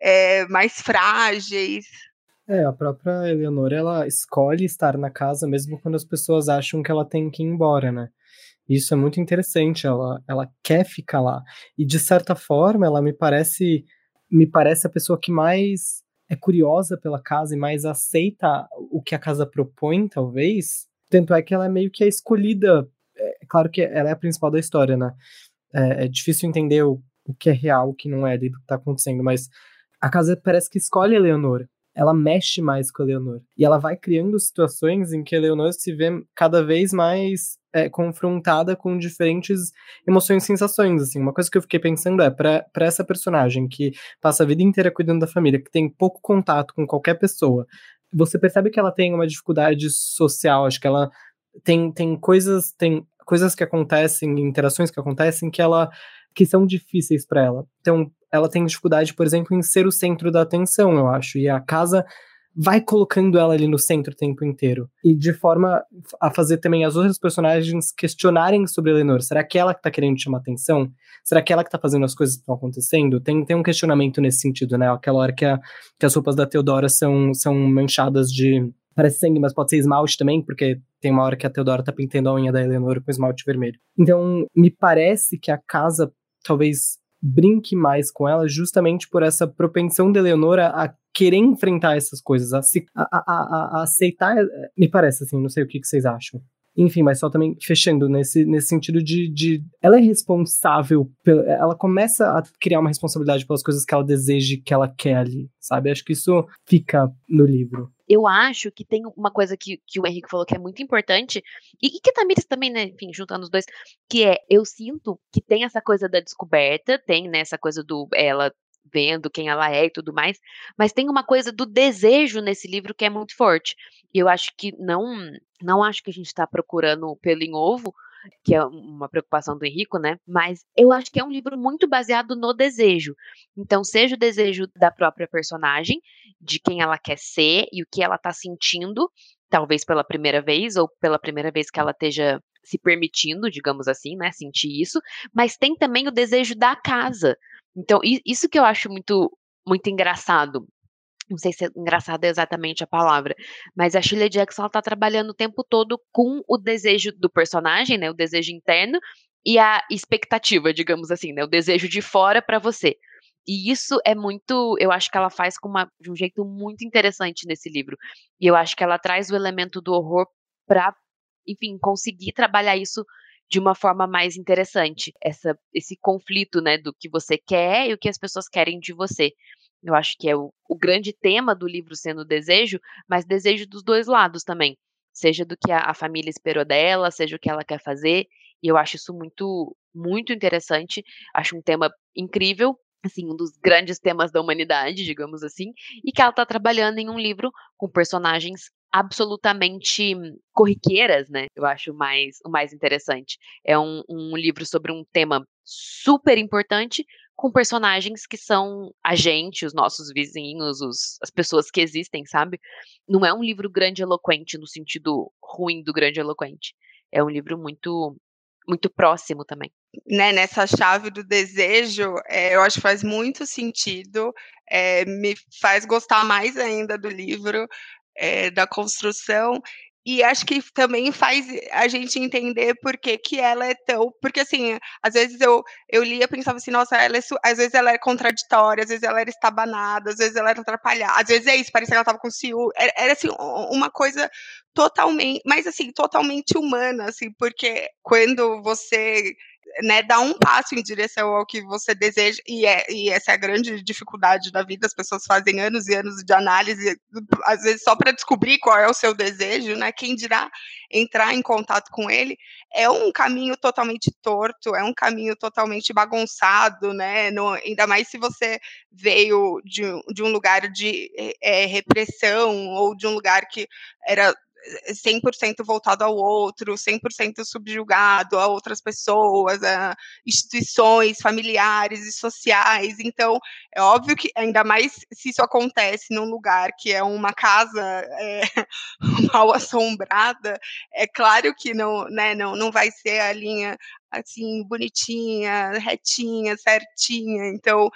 é, mais frágeis,
é, a própria Eleonora, ela escolhe estar na casa mesmo quando as pessoas acham que ela tem que ir embora, né? Isso é muito interessante, ela, ela quer ficar lá. E de certa forma, ela me parece me parece a pessoa que mais é curiosa pela casa e mais aceita o que a casa propõe, talvez. Tanto é que ela é meio que a escolhida. É, é claro que ela é a principal da história, né? É, é difícil entender o, o que é real, o que não é do que tá acontecendo, mas a casa parece que escolhe a Eleonora ela mexe mais com a Leonor. E ela vai criando situações em que a Leonor se vê cada vez mais é, confrontada com diferentes emoções e sensações. Assim. Uma coisa que eu fiquei pensando é, para essa personagem que passa a vida inteira cuidando da família, que tem pouco contato com qualquer pessoa, você percebe que ela tem uma dificuldade social, acho que ela tem, tem coisas tem coisas que acontecem, interações que acontecem que ela que são difíceis para ela. Então, ela tem dificuldade, por exemplo, em ser o centro da atenção, eu acho. E a casa vai colocando ela ali no centro o tempo inteiro. E de forma a fazer também as outras personagens questionarem sobre Eleanor. Será que ela que tá querendo chamar atenção? Será que ela que tá fazendo as coisas que estão acontecendo? Tem, tem um questionamento nesse sentido, né? Aquela hora que, a, que as roupas da Teodora são, são manchadas de. Parece sangue, mas pode ser esmalte também, porque tem uma hora que a Teodora tá pintando a unha da Eleanor com esmalte vermelho. Então, me parece que a casa talvez brinque mais com ela justamente por essa propensão de Eleonora a querer enfrentar essas coisas, a, se, a, a, a, aceitar, me parece assim, não sei o que, que vocês acham. Enfim, mas só também fechando nesse, nesse sentido de, de. Ela é responsável. Ela começa a criar uma responsabilidade pelas coisas que ela deseja que ela quer ali, sabe? Acho que isso fica no livro
eu acho que tem uma coisa que, que o Henrique falou que é muito importante, e, e que Tamires também, né, enfim, juntando os dois, que é, eu sinto que tem essa coisa da descoberta, tem, né, essa coisa do ela vendo quem ela é e tudo mais, mas tem uma coisa do desejo nesse livro que é muito forte. E eu acho que não, não acho que a gente está procurando pelo em ovo, que é uma preocupação do Henrico, né? Mas eu acho que é um livro muito baseado no desejo. Então, seja o desejo da própria personagem, de quem ela quer ser e o que ela tá sentindo, talvez pela primeira vez, ou pela primeira vez que ela esteja se permitindo, digamos assim, né? Sentir isso, mas tem também o desejo da casa. Então, isso que eu acho muito muito engraçado não sei se é engraçada exatamente a palavra, mas a Shirley Jackson ela tá trabalhando o tempo todo com o desejo do personagem, né, o desejo interno e a expectativa, digamos assim, né, o desejo de fora para você. E isso é muito, eu acho que ela faz com uma, de um jeito muito interessante nesse livro. E eu acho que ela traz o elemento do horror para, enfim, conseguir trabalhar isso de uma forma mais interessante. Essa, esse conflito, né, do que você quer e o que as pessoas querem de você. Eu acho que é o, o grande tema do livro sendo desejo, mas desejo dos dois lados também. Seja do que a, a família esperou dela, seja o que ela quer fazer. E eu acho isso muito, muito interessante. Acho um tema incrível, assim, um dos grandes temas da humanidade, digamos assim, e que ela está trabalhando em um livro com personagens absolutamente corriqueiras, né? Eu acho mais, o mais interessante. É um, um livro sobre um tema super importante, com personagens que são a gente, os nossos vizinhos, os, as pessoas que existem, sabe? Não é um livro grande eloquente no sentido ruim do grande eloquente. É um livro muito muito próximo também.
Né, nessa chave do desejo, é, eu acho que faz muito sentido, é, me faz gostar mais ainda do livro, é, da construção, e acho que também faz a gente entender por que, que ela é tão. Porque, assim, às vezes eu, eu lia e pensava assim, nossa, ela é, às vezes ela é contraditória, às vezes ela era estabanada, às vezes ela era atrapalhada, às vezes é isso, parecia que ela tava com ciúme. Era, era, assim, uma coisa totalmente. Mas, assim, totalmente humana, assim, porque quando você né, dar um passo em direção ao que você deseja, e, é, e essa é a grande dificuldade da vida, as pessoas fazem anos e anos de análise, às vezes só para descobrir qual é o seu desejo, né, quem dirá entrar em contato com ele, é um caminho totalmente torto, é um caminho totalmente bagunçado, né, no, ainda mais se você veio de, de um lugar de é, repressão, ou de um lugar que era 100% voltado ao outro, 100% subjugado a outras pessoas, a instituições familiares e sociais. Então, é óbvio que, ainda mais se isso acontece num lugar que é uma casa é, <laughs> mal assombrada, é claro que não, né, não, não vai ser a linha assim, bonitinha, retinha, certinha. Então,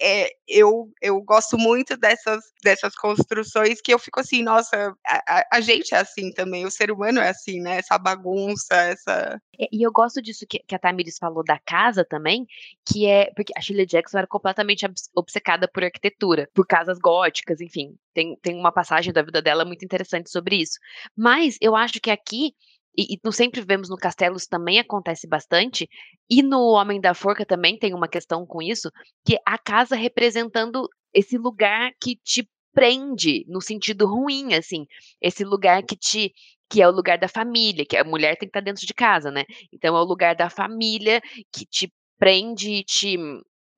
é, eu, eu gosto muito dessas, dessas construções que eu fico assim, nossa, a, a, gente é assim também, o ser humano é assim, né? Essa bagunça, essa.
E eu gosto disso que, que a Tamiris falou da casa também, que é. Porque a Shirley Jackson era completamente obcecada por arquitetura, por casas góticas, enfim. Tem, tem uma passagem da vida dela muito interessante sobre isso. Mas eu acho que aqui e, e não sempre vemos no Castelos também acontece bastante, e no Homem da Forca também tem uma questão com isso, que a casa representando esse lugar que te prende no sentido ruim, assim, esse lugar que te que é o lugar da família, que a mulher tem que estar dentro de casa, né? Então é o lugar da família que te prende, te,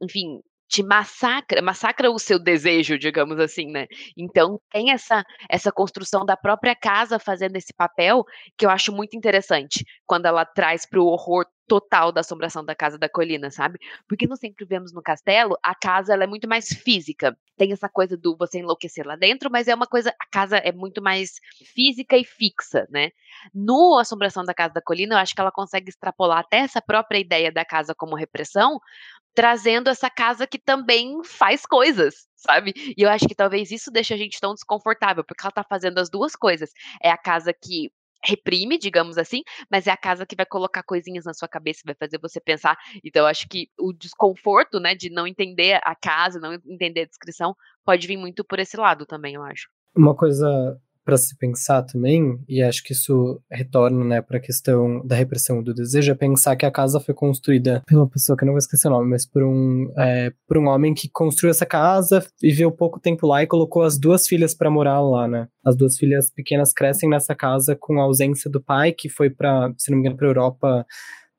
enfim, te massacra, massacra o seu desejo, digamos assim, né? Então tem essa essa construção da própria casa fazendo esse papel que eu acho muito interessante quando ela traz para o horror total da assombração da casa da colina, sabe? Porque não sempre vemos no castelo, a casa ela é muito mais física. Tem essa coisa do você enlouquecer lá dentro, mas é uma coisa, a casa é muito mais física e fixa, né? No Assombração da Casa da Colina, eu acho que ela consegue extrapolar até essa própria ideia da casa como repressão, trazendo essa casa que também faz coisas, sabe? E eu acho que talvez isso deixe a gente tão desconfortável, porque ela tá fazendo as duas coisas. É a casa que reprime, digamos assim, mas é a casa que vai colocar coisinhas na sua cabeça, vai fazer você pensar. Então, eu acho que o desconforto, né, de não entender a casa, não entender a descrição, pode vir muito por esse lado também, eu acho.
Uma coisa para se pensar também, e acho que isso retorna né, para a questão da repressão do desejo, é pensar que a casa foi construída pela pessoa que eu não vou esquecer o nome, mas por um, é, por um homem que construiu essa casa, viveu pouco tempo lá e colocou as duas filhas para morar lá, né? As duas filhas pequenas crescem nessa casa com a ausência do pai, que foi para, se não me engano, para Europa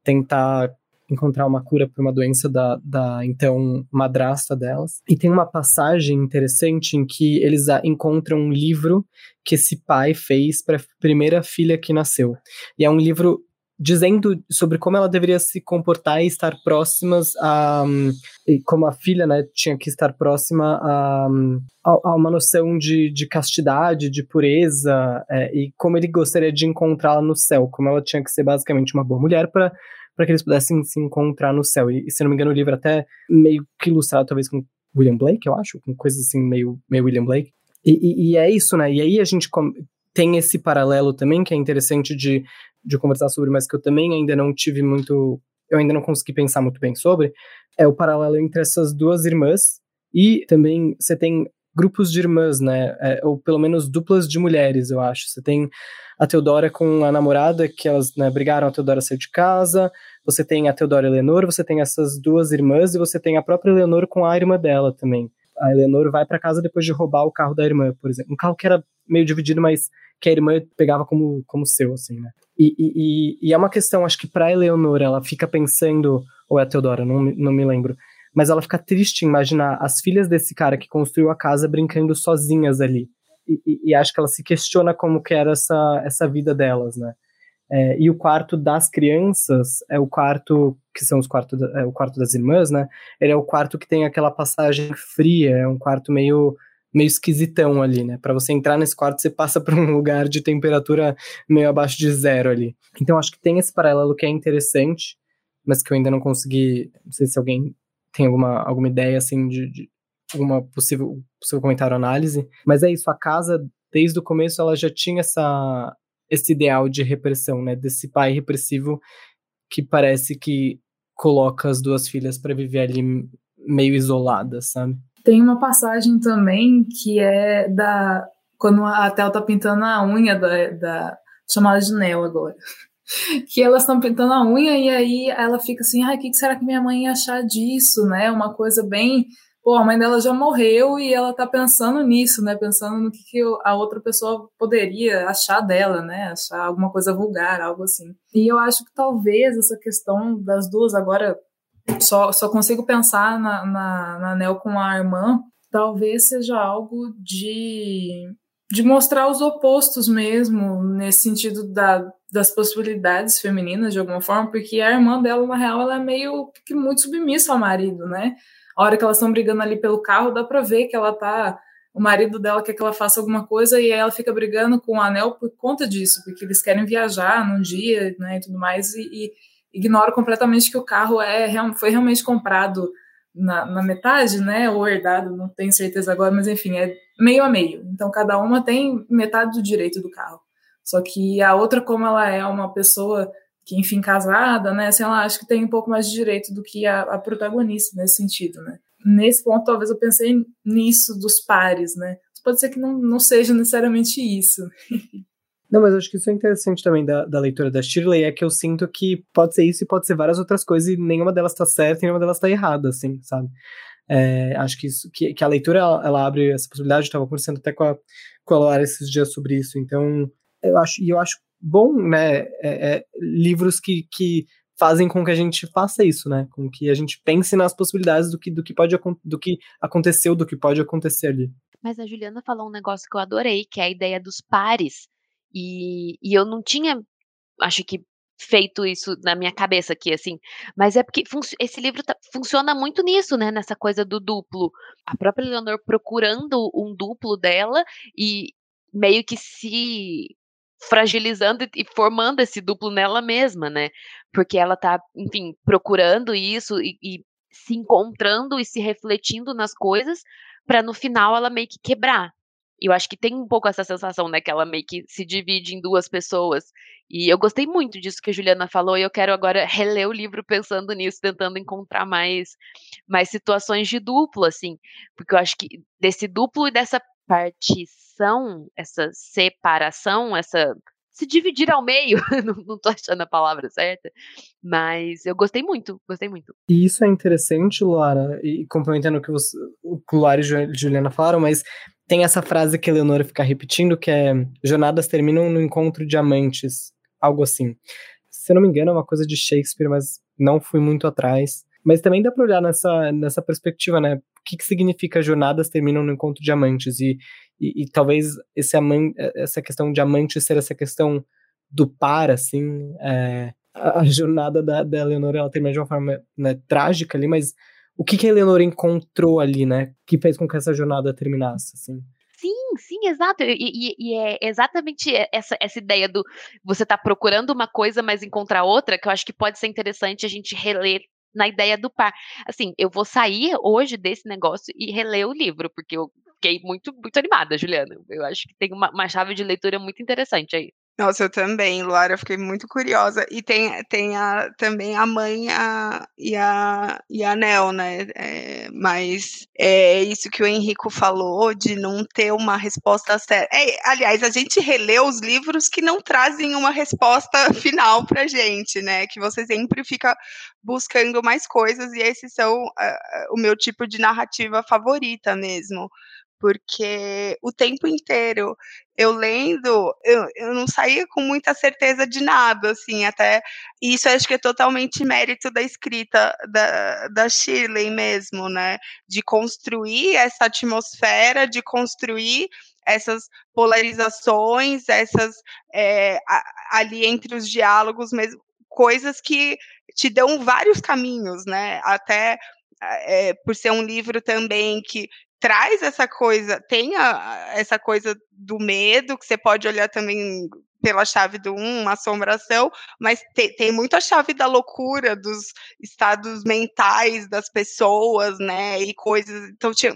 tentar encontrar uma cura para uma doença da, da então madrasta delas. E tem uma passagem interessante em que eles encontram um livro que esse pai fez para a primeira filha que nasceu. E é um livro dizendo sobre como ela deveria se comportar e estar próximas a como a filha né tinha que estar próxima a, a, uma noção de, de castidade de pureza é, e como ele gostaria de encontrá-la no céu como ela tinha que ser basicamente uma boa mulher para para que eles pudessem se encontrar no céu. E, se não me engano, o livro até meio que ilustrado, talvez, com William Blake, eu acho, com coisas assim, meio, meio William Blake. E, e, e é isso, né? E aí a gente tem esse paralelo também, que é interessante de, de conversar sobre, mas que eu também ainda não tive muito. Eu ainda não consegui pensar muito bem sobre. É o paralelo entre essas duas irmãs. E também você tem grupos de irmãs, né? É, ou pelo menos duplas de mulheres, eu acho. Você tem a Teodora com a namorada, que elas né, brigaram, a Teodora saiu de casa. Você tem a Teodora Eleanor, você tem essas duas irmãs, e você tem a própria Eleanor com a irmã dela também. A Eleanor vai para casa depois de roubar o carro da irmã, por exemplo. Um carro que era meio dividido, mas que a irmã pegava como, como seu, assim, né? E, e, e é uma questão, acho que pra Eleanor, ela fica pensando, ou é a Teodora, não, não me lembro, mas ela fica triste imaginar as filhas desse cara que construiu a casa brincando sozinhas ali. E, e, e, acho que ela se questiona como que era essa, essa vida delas, né? É, e o quarto das crianças é o quarto que são os quartos é o quarto das irmãs, né? Ele é o quarto que tem aquela passagem fria, é um quarto meio meio esquisitão ali, né? Para você entrar nesse quarto, você passa por um lugar de temperatura meio abaixo de zero ali. Então acho que tem esse paralelo que é interessante, mas que eu ainda não consegui, não sei se alguém tem alguma, alguma ideia, assim, de, de alguma possível, possível comentário análise. Mas é isso, a casa, desde o começo, ela já tinha essa, esse ideal de repressão, né? Desse pai repressivo que parece que coloca as duas filhas para viver ali meio isoladas, sabe?
Tem uma passagem também que é da. Quando a Tel tá pintando a unha da, da chamada de Nel agora. Que elas estão pintando a unha e aí ela fica assim, ai, o que será que minha mãe ia achar disso, né? Uma coisa bem pô, a mãe dela já morreu e ela tá pensando nisso, né? Pensando no que, que a outra pessoa poderia achar dela, né? Achar alguma coisa vulgar, algo assim. E eu acho que talvez essa questão das duas agora só, só consigo pensar na, na, na Nel com a irmã, talvez seja algo de, de mostrar os opostos mesmo, nesse sentido da, das possibilidades femininas, de alguma forma, porque a irmã dela, na real, ela é meio que muito submissa ao marido, né? a hora que elas estão brigando ali pelo carro, dá pra ver que ela tá. O marido dela quer que ela faça alguma coisa e aí ela fica brigando com o anel por conta disso, porque eles querem viajar num dia, né, e tudo mais, e, e ignora completamente que o carro é foi realmente comprado na, na, metade, né, ou herdado, não tenho certeza agora, mas enfim, é meio a meio. Então cada uma tem metade do direito do carro. Só que a outra, como ela é uma pessoa que, enfim, casada, né? Assim, ela acha que tem um pouco mais de direito do que a, a protagonista nesse sentido, né? Nesse ponto, talvez eu pensei nisso dos pares, né? Pode ser que não, não seja necessariamente isso.
Não, mas acho que isso é interessante também da, da leitura da Shirley, é que eu sinto que pode ser isso e pode ser várias outras coisas e nenhuma delas tá certa e nenhuma delas tá errada, assim, sabe? É, acho que, isso, que, que a leitura, ela, ela, abre essa possibilidade, eu tava conversando até com a, com a Laura esses dias sobre isso, então eu acho, e eu acho bom, né? É, é, livros que, que fazem com que a gente faça isso, né? Com que a gente pense nas possibilidades do que, do que pode do que aconteceu, do que pode acontecer ali.
Mas a Juliana falou um negócio que eu adorei, que é a ideia dos pares. E, e eu não tinha, acho que feito isso na minha cabeça aqui, assim. Mas é porque esse livro tá, funciona muito nisso, né? Nessa coisa do duplo. A própria Leonor procurando um duplo dela e meio que se fragilizando e formando esse duplo nela mesma, né? Porque ela tá, enfim, procurando isso e, e se encontrando e se refletindo nas coisas para no final ela meio que quebrar. E eu acho que tem um pouco essa sensação, né, que ela meio que se divide em duas pessoas. E eu gostei muito disso que a Juliana falou, e eu quero agora reler o livro pensando nisso, tentando encontrar mais mais situações de duplo, assim, porque eu acho que desse duplo e dessa partição, essa separação, essa se dividir ao meio, <laughs> não, não tô achando a palavra certa, mas eu gostei muito, gostei muito.
E isso é interessante, Luara, e complementando o que você, o Luara e Juliana falaram, mas tem essa frase que a Leonora fica repetindo, que é jornadas terminam no encontro de amantes, algo assim. Se eu não me engano, é uma coisa de Shakespeare, mas não fui muito atrás. Mas também dá para olhar nessa, nessa perspectiva, né? O que, que significa jornadas terminam no encontro de amantes e, e, e talvez esse aman, essa questão de amante ser essa questão do par, assim, é, a, a, jornada da, da ela termina de uma forma né, trágica ali, mas o que, que a Eleonora encontrou ali, né, que fez com que essa jornada terminasse, assim?
Sim, sim, exato. E, e, e, é exatamente essa, essa ideia do você tá procurando uma coisa, mas encontrar outra, que eu acho que pode ser interessante a gente reler na ideia do par. Assim, eu vou sair hoje desse negócio e reler o livro, porque eu fiquei muito, muito animada, Juliana. Eu acho que tem uma, uma chave de leitura muito interessante aí.
Nossa, eu também, Luara, eu fiquei muito curiosa. E tem, tem a, também a mãe a, e, a, e a Nel, né? É, mas é isso que o Henrico falou, de não ter uma resposta certa. É, aliás, a gente relê os livros que não trazem uma resposta <laughs> final pra gente, né? Que você sempre fica buscando mais coisas, e esses são uh, o meu tipo de narrativa favorita mesmo porque o tempo inteiro eu lendo, eu, eu não saía com muita certeza de nada, assim, até isso acho que é totalmente mérito da escrita da, da Shirley mesmo, né, de construir essa atmosfera, de construir essas polarizações, essas é, ali entre os diálogos mesmo, coisas que te dão vários caminhos, né, até é, por ser um livro também que traz essa coisa, tem a, essa coisa do medo, que você pode olhar também pela chave do um, uma assombração, mas te, tem muito a chave da loucura, dos estados mentais das pessoas, né, e coisas, então tinha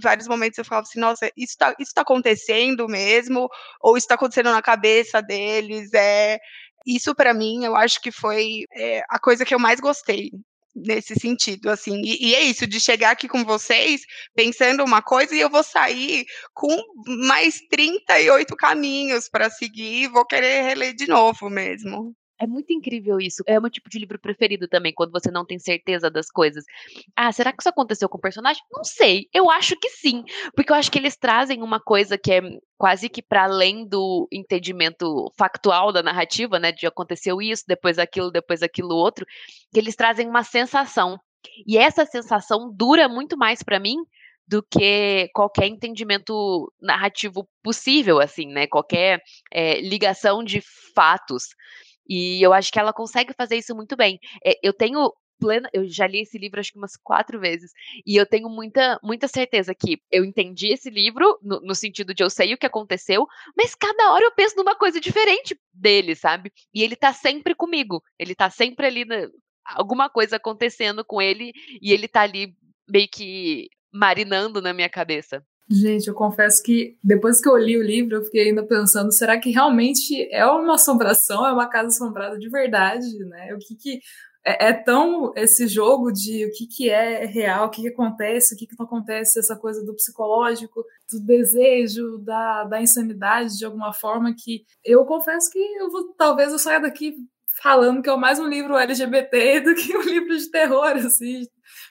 vários momentos eu falava assim, nossa, isso está isso tá acontecendo mesmo, ou isso está acontecendo na cabeça deles, é, isso para mim, eu acho que foi é, a coisa que eu mais gostei nesse sentido, assim. E, e, é isso, de chegar aqui com vocês pensando uma coisa e eu vou sair com mais 38 caminhos para seguir e vou querer reler de novo mesmo.
É muito incrível isso. É o meu tipo de livro preferido também, quando você não tem certeza das coisas. Ah, será que isso aconteceu com o personagem? Não sei. Eu acho que sim. Porque eu acho que eles trazem uma coisa que é quase que para além do entendimento factual da narrativa, né? De aconteceu isso, depois aquilo, depois aquilo outro. Que eles trazem uma sensação. E essa sensação dura muito mais para mim do que qualquer entendimento narrativo possível, assim, né? Qualquer é, ligação de fatos. E eu acho que ela consegue fazer isso muito bem. É, eu tenho plena, eu já li esse livro acho que umas quatro vezes e eu tenho muita muita certeza que eu entendi esse livro no, no, sentido de eu sei o que aconteceu, mas cada hora eu penso numa coisa diferente dele, sabe? E ele tá sempre comigo, ele tá sempre ali na, alguma coisa acontecendo com ele e ele tá ali meio que marinando na minha cabeça.
Gente, eu confesso que depois que eu li o livro, eu fiquei ainda pensando, será que realmente é uma assombração, é uma casa assombrada de verdade, né? O que que é, é tão esse jogo de o que que é real, o que que acontece, o que que não acontece, essa coisa do psicológico, do desejo, da, da insanidade de alguma forma que eu confesso que eu vou, talvez eu saia daqui falando que é mais um livro LGBT <laughs> do que um livro de terror, assim,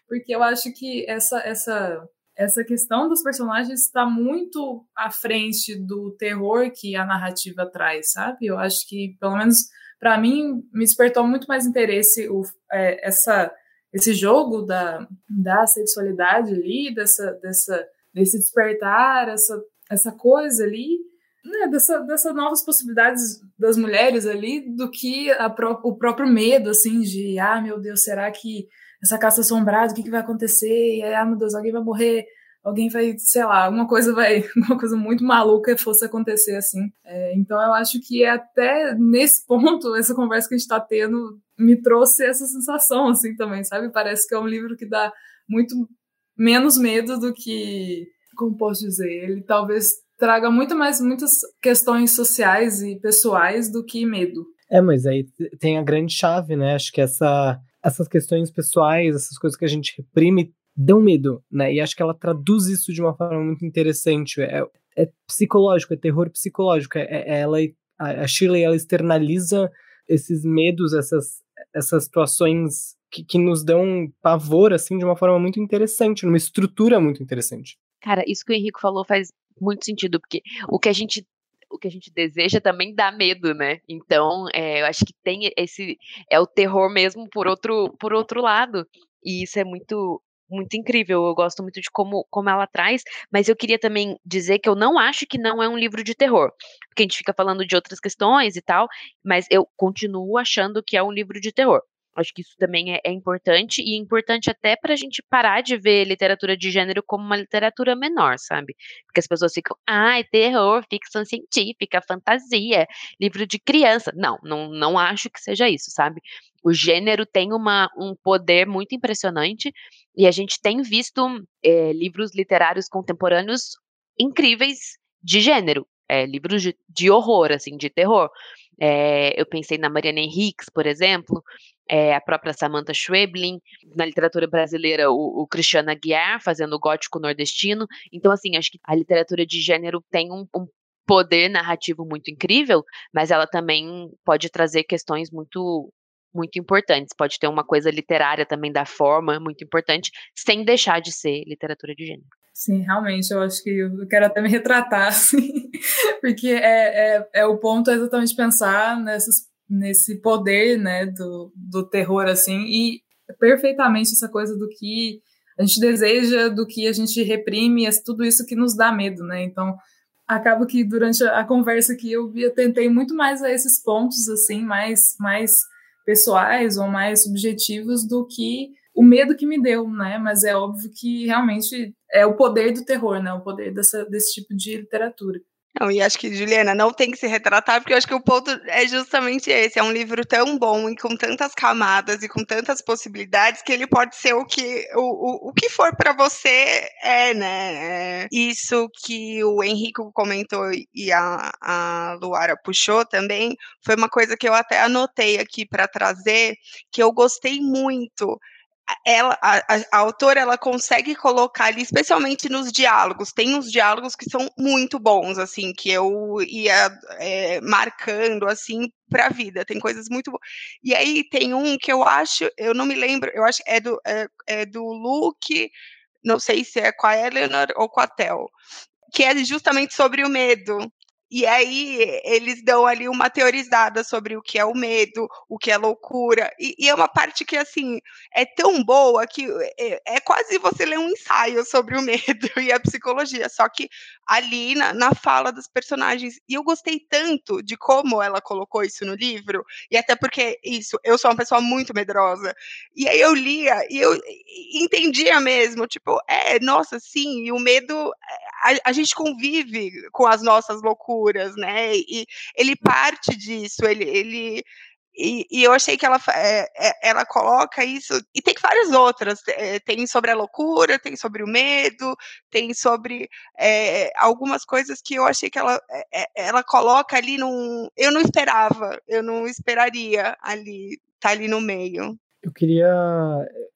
porque eu acho que essa essa essa questão dos personagens está muito à frente do terror que a narrativa traz, sabe? Eu acho que, pelo menos para mim, me despertou muito mais interesse o, é, essa, esse jogo da, da sexualidade ali, dessa, dessa, desse despertar, essa, essa coisa ali, né, dessa, dessas novas possibilidades das mulheres ali, do que a o próprio medo, assim, de, ah, meu Deus, será que essa caça assombrada, o que, que vai acontecer? E aí, ah, meu Deus, alguém vai morrer, alguém vai, sei lá, alguma coisa vai, <laughs> uma coisa muito maluca fosse acontecer assim. É, então eu acho que até nesse ponto, essa conversa que a gente está tendo me trouxe essa sensação assim também, sabe? Parece que é um livro que dá muito menos medo do que, como posso dizer, ele talvez traga muito mais muitas questões sociais e pessoais do que medo.
É, mas aí tem a grande chave, né? Acho que essa essas questões pessoais, essas coisas que a gente reprime, dão medo, né? E acho que ela traduz isso de uma forma muito interessante. É, é psicológico, é terror psicológico. É, é ela, a Shirley, ela externaliza esses medos, essas, essas situações que, que nos dão pavor, assim, de uma forma muito interessante, numa estrutura muito interessante.
Cara, isso que o Henrico falou faz muito sentido, porque o que a gente o que a gente deseja também dá medo, né? Então, é, eu acho que tem esse é o terror mesmo por outro por outro lado. E isso é muito muito incrível. Eu gosto muito de como, como ela traz, mas eu queria também dizer que eu não acho que não é um livro de terror, porque a gente fica falando de outras questões e tal, mas eu continuo achando que é um livro de terror. Acho que isso também é, é importante, e é importante até para a gente parar de ver literatura de gênero como uma literatura menor, sabe? Porque as pessoas ficam, ah, terror, ficção científica, fantasia, livro de criança. Não, não, não acho que seja isso, sabe? O gênero tem uma, um poder muito impressionante, e a gente tem visto é, livros literários contemporâneos incríveis de gênero, é, livros de, de, horror, assim, de terror. É, eu pensei na Mariana Henriques, por exemplo, é, a própria Samantha Schweblin, na literatura brasileira, o, o Cristiano Aguiar, fazendo o gótico nordestino. Então, assim, acho que a literatura de gênero tem um, um poder narrativo muito incrível, mas ela também pode trazer questões muito muito importantes. Pode ter uma coisa literária também da forma muito importante, sem deixar de ser literatura de gênero.
Sim, realmente, eu acho que eu quero até me retratar, <laughs> assim, porque é, é, é o ponto é exatamente pensar nessas nesse poder, né, do, do terror, assim, e perfeitamente essa coisa do que a gente deseja, do que a gente reprime, é tudo isso que nos dá medo, né, então acaba que durante a conversa aqui eu, eu tentei muito mais a esses pontos, assim, mais, mais pessoais ou mais subjetivos do que o medo que me deu, né, mas é óbvio que realmente é o poder do terror, né, o poder dessa, desse tipo de literatura.
Não, e acho que, Juliana, não tem que se retratar, porque eu acho que o ponto é justamente esse. É um livro tão bom e com tantas camadas e com tantas possibilidades que ele pode ser o que, o, o, o que for para você é, né? É isso que o Henrico comentou e a, a Luara puxou também foi uma coisa que eu até anotei aqui para trazer, que eu gostei muito ela, a, a, autora, ela consegue colocar ali, especialmente nos diálogos. Tem uns diálogos que são muito bons, assim, que eu ia é, marcando, assim, para a vida. Tem coisas muito boas. E aí tem um que eu acho, eu não me lembro, eu acho que é do, é, é do Luke, não sei se é com a Eleanor ou com a Tel, que é justamente sobre o medo. E aí eles dão ali uma teorizada sobre o que é o medo, o que é loucura. E, e é uma parte que, assim, é tão boa que é, é, quase você ler um ensaio sobre o <laughs> medo e a psicologia. Só que ali na, na fala dos personagens. E eu gostei tanto de como ela colocou isso no livro. E até porque, isso, eu sou uma pessoa muito medrosa. E aí eu lia e eu entendia mesmo. Tipo, é, nossa, sim, e o medo. A, a gente convive com as nossas loucuras loucuras, né? E ele parte disso, ele, ele e, e, eu achei que ela, é, ela coloca isso, e tem várias outras, é, tem sobre a loucura, tem sobre o medo, tem sobre é, algumas coisas que eu achei que ela, ela coloca ali num. Eu não esperava, eu não esperaria ali, tá ali no meio.
Eu queria,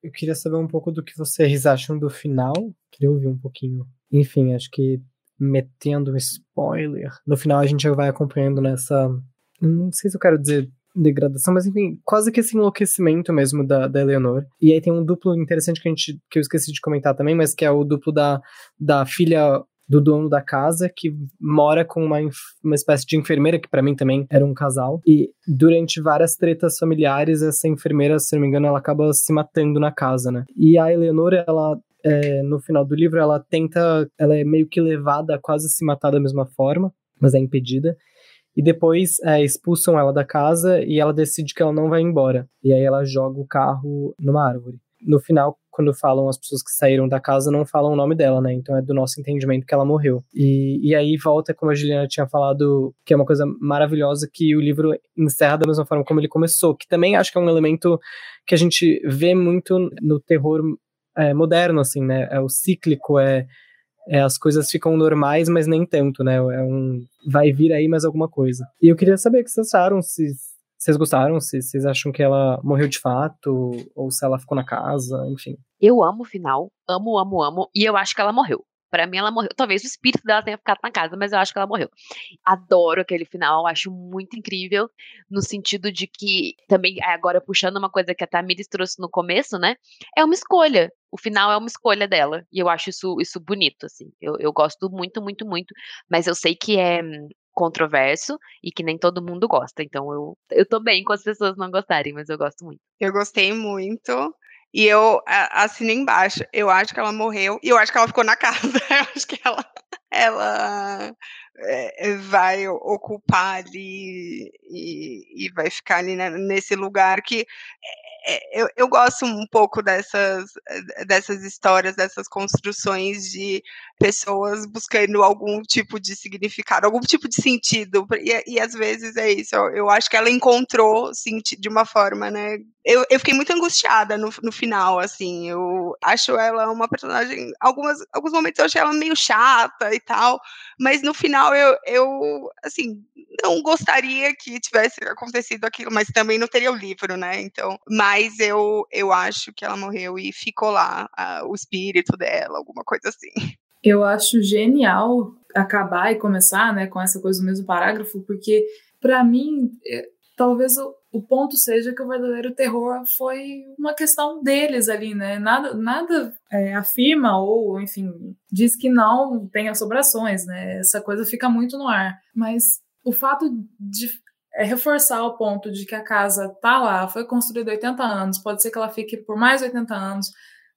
eu queria saber um pouco do que vocês acham do final, queria ouvir um pouquinho. Enfim, acho que metendo um spoiler. No final a gente já vai acompanhando nessa. Não sei se eu quero dizer degradação, mas enfim, quase que esse enlouquecimento mesmo da, da Eleanor. E aí tem um duplo interessante que a gente que eu esqueci de comentar também, mas que é o duplo da, da filha do dono da casa, que mora com uma, uma espécie de enfermeira, que para mim também era um casal. E durante várias tretas familiares, essa enfermeira, se não me engano, ela acaba se matando na casa, né? E a Eleanor, ela é, no final do livro, ela tenta, ela é meio que levada a quase se matar da mesma forma, mas é impedida. E depois é, expulsam ela da casa e ela decide que ela não vai embora. E aí ela joga o carro numa árvore. No final, quando falam as pessoas que saíram da casa, não falam o nome dela, né? Então é do nosso entendimento que ela morreu. E, e aí volta, como a Juliana tinha falado, que é uma coisa maravilhosa, que o livro encerra da mesma forma como ele começou, que também acho que é um elemento que a gente vê muito no terror é, moderno, assim, né? É o cíclico, é, é, as coisas ficam normais, mas nem tanto, né? É um vai vir aí mais alguma coisa. E eu queria saber o que vocês acharam, se vocês gostaram, se vocês acham que ela morreu de fato, ou se ela ficou na casa, enfim.
Eu amo o final, amo, amo, amo, e eu acho que ela morreu. Para mim, ela morreu. Talvez o espírito dela tenha ficado na casa, mas eu acho que ela morreu. Adoro aquele final, acho muito incrível, no sentido de que, também, agora puxando uma coisa que a Tamiris trouxe no começo, né? É uma escolha. O final é uma escolha dela. E eu acho isso, isso bonito, assim. Eu, eu gosto muito, muito, muito. Mas eu sei que é controverso e que nem todo mundo gosta. Então eu, eu tô bem com as pessoas não gostarem, mas eu gosto muito.
Eu gostei muito. E eu assino embaixo. Eu acho que ela morreu e eu acho que ela ficou na casa. <laughs> Eu acho que ela, ela é, vai ocupar ali e, e vai ficar ali né, nesse lugar que é, eu, eu gosto um pouco dessas, dessas histórias, dessas construções de pessoas buscando algum tipo de significado, algum tipo de sentido. E, e às vezes é isso. Eu, eu acho que ela encontrou sentido de uma forma, né? Eu, eu fiquei muito angustiada no, no final, assim. Eu acho ela uma personagem. Algumas, alguns momentos eu achei ela meio chata e tal, mas no final eu, eu assim, não gostaria que tivesse acontecido aquilo, mas também não teria o livro, né? Então, mas eu, eu acho que ela morreu e ficou lá o espírito dela, alguma coisa assim.
Eu acho genial acabar e começar, né, com essa coisa do mesmo parágrafo, porque para mim, é, talvez o, o ponto seja que o verdadeiro terror foi uma questão deles ali, né? Nada, nada é, afirma ou, enfim, diz que não tem assombrações, né? Essa coisa fica muito no ar. Mas o fato de é, reforçar o ponto de que a casa tá lá, foi construída há 80 anos, pode ser que ela fique por mais 80 anos,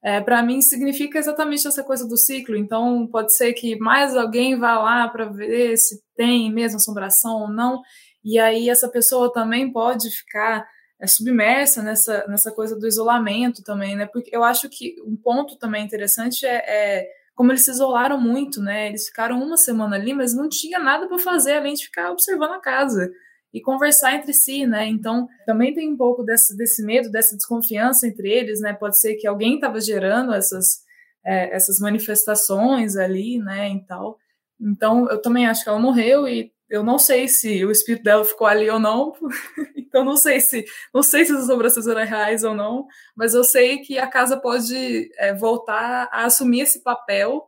é, para mim significa exatamente essa coisa do ciclo. Então, pode ser que mais alguém vá lá para ver se tem mesmo assombração ou não, e aí essa pessoa também pode ficar é, submersa nessa, nessa coisa do isolamento também, né? Porque eu acho que um ponto também interessante é, é como eles se isolaram muito, né? Eles ficaram uma semana ali, mas não tinha nada para fazer além de ficar observando a casa e conversar entre si, né? Então, também tem um pouco desse, desse medo, dessa desconfiança entre eles, né? Pode ser que alguém estava gerando essas, é, essas manifestações ali, né? E tal. Então, eu também acho que ela morreu e eu não sei se o espírito dela ficou ali ou não, <laughs> então não sei se não sei se as sobrancelhas eram reais ou não, mas eu sei que a casa pode é, voltar a assumir esse papel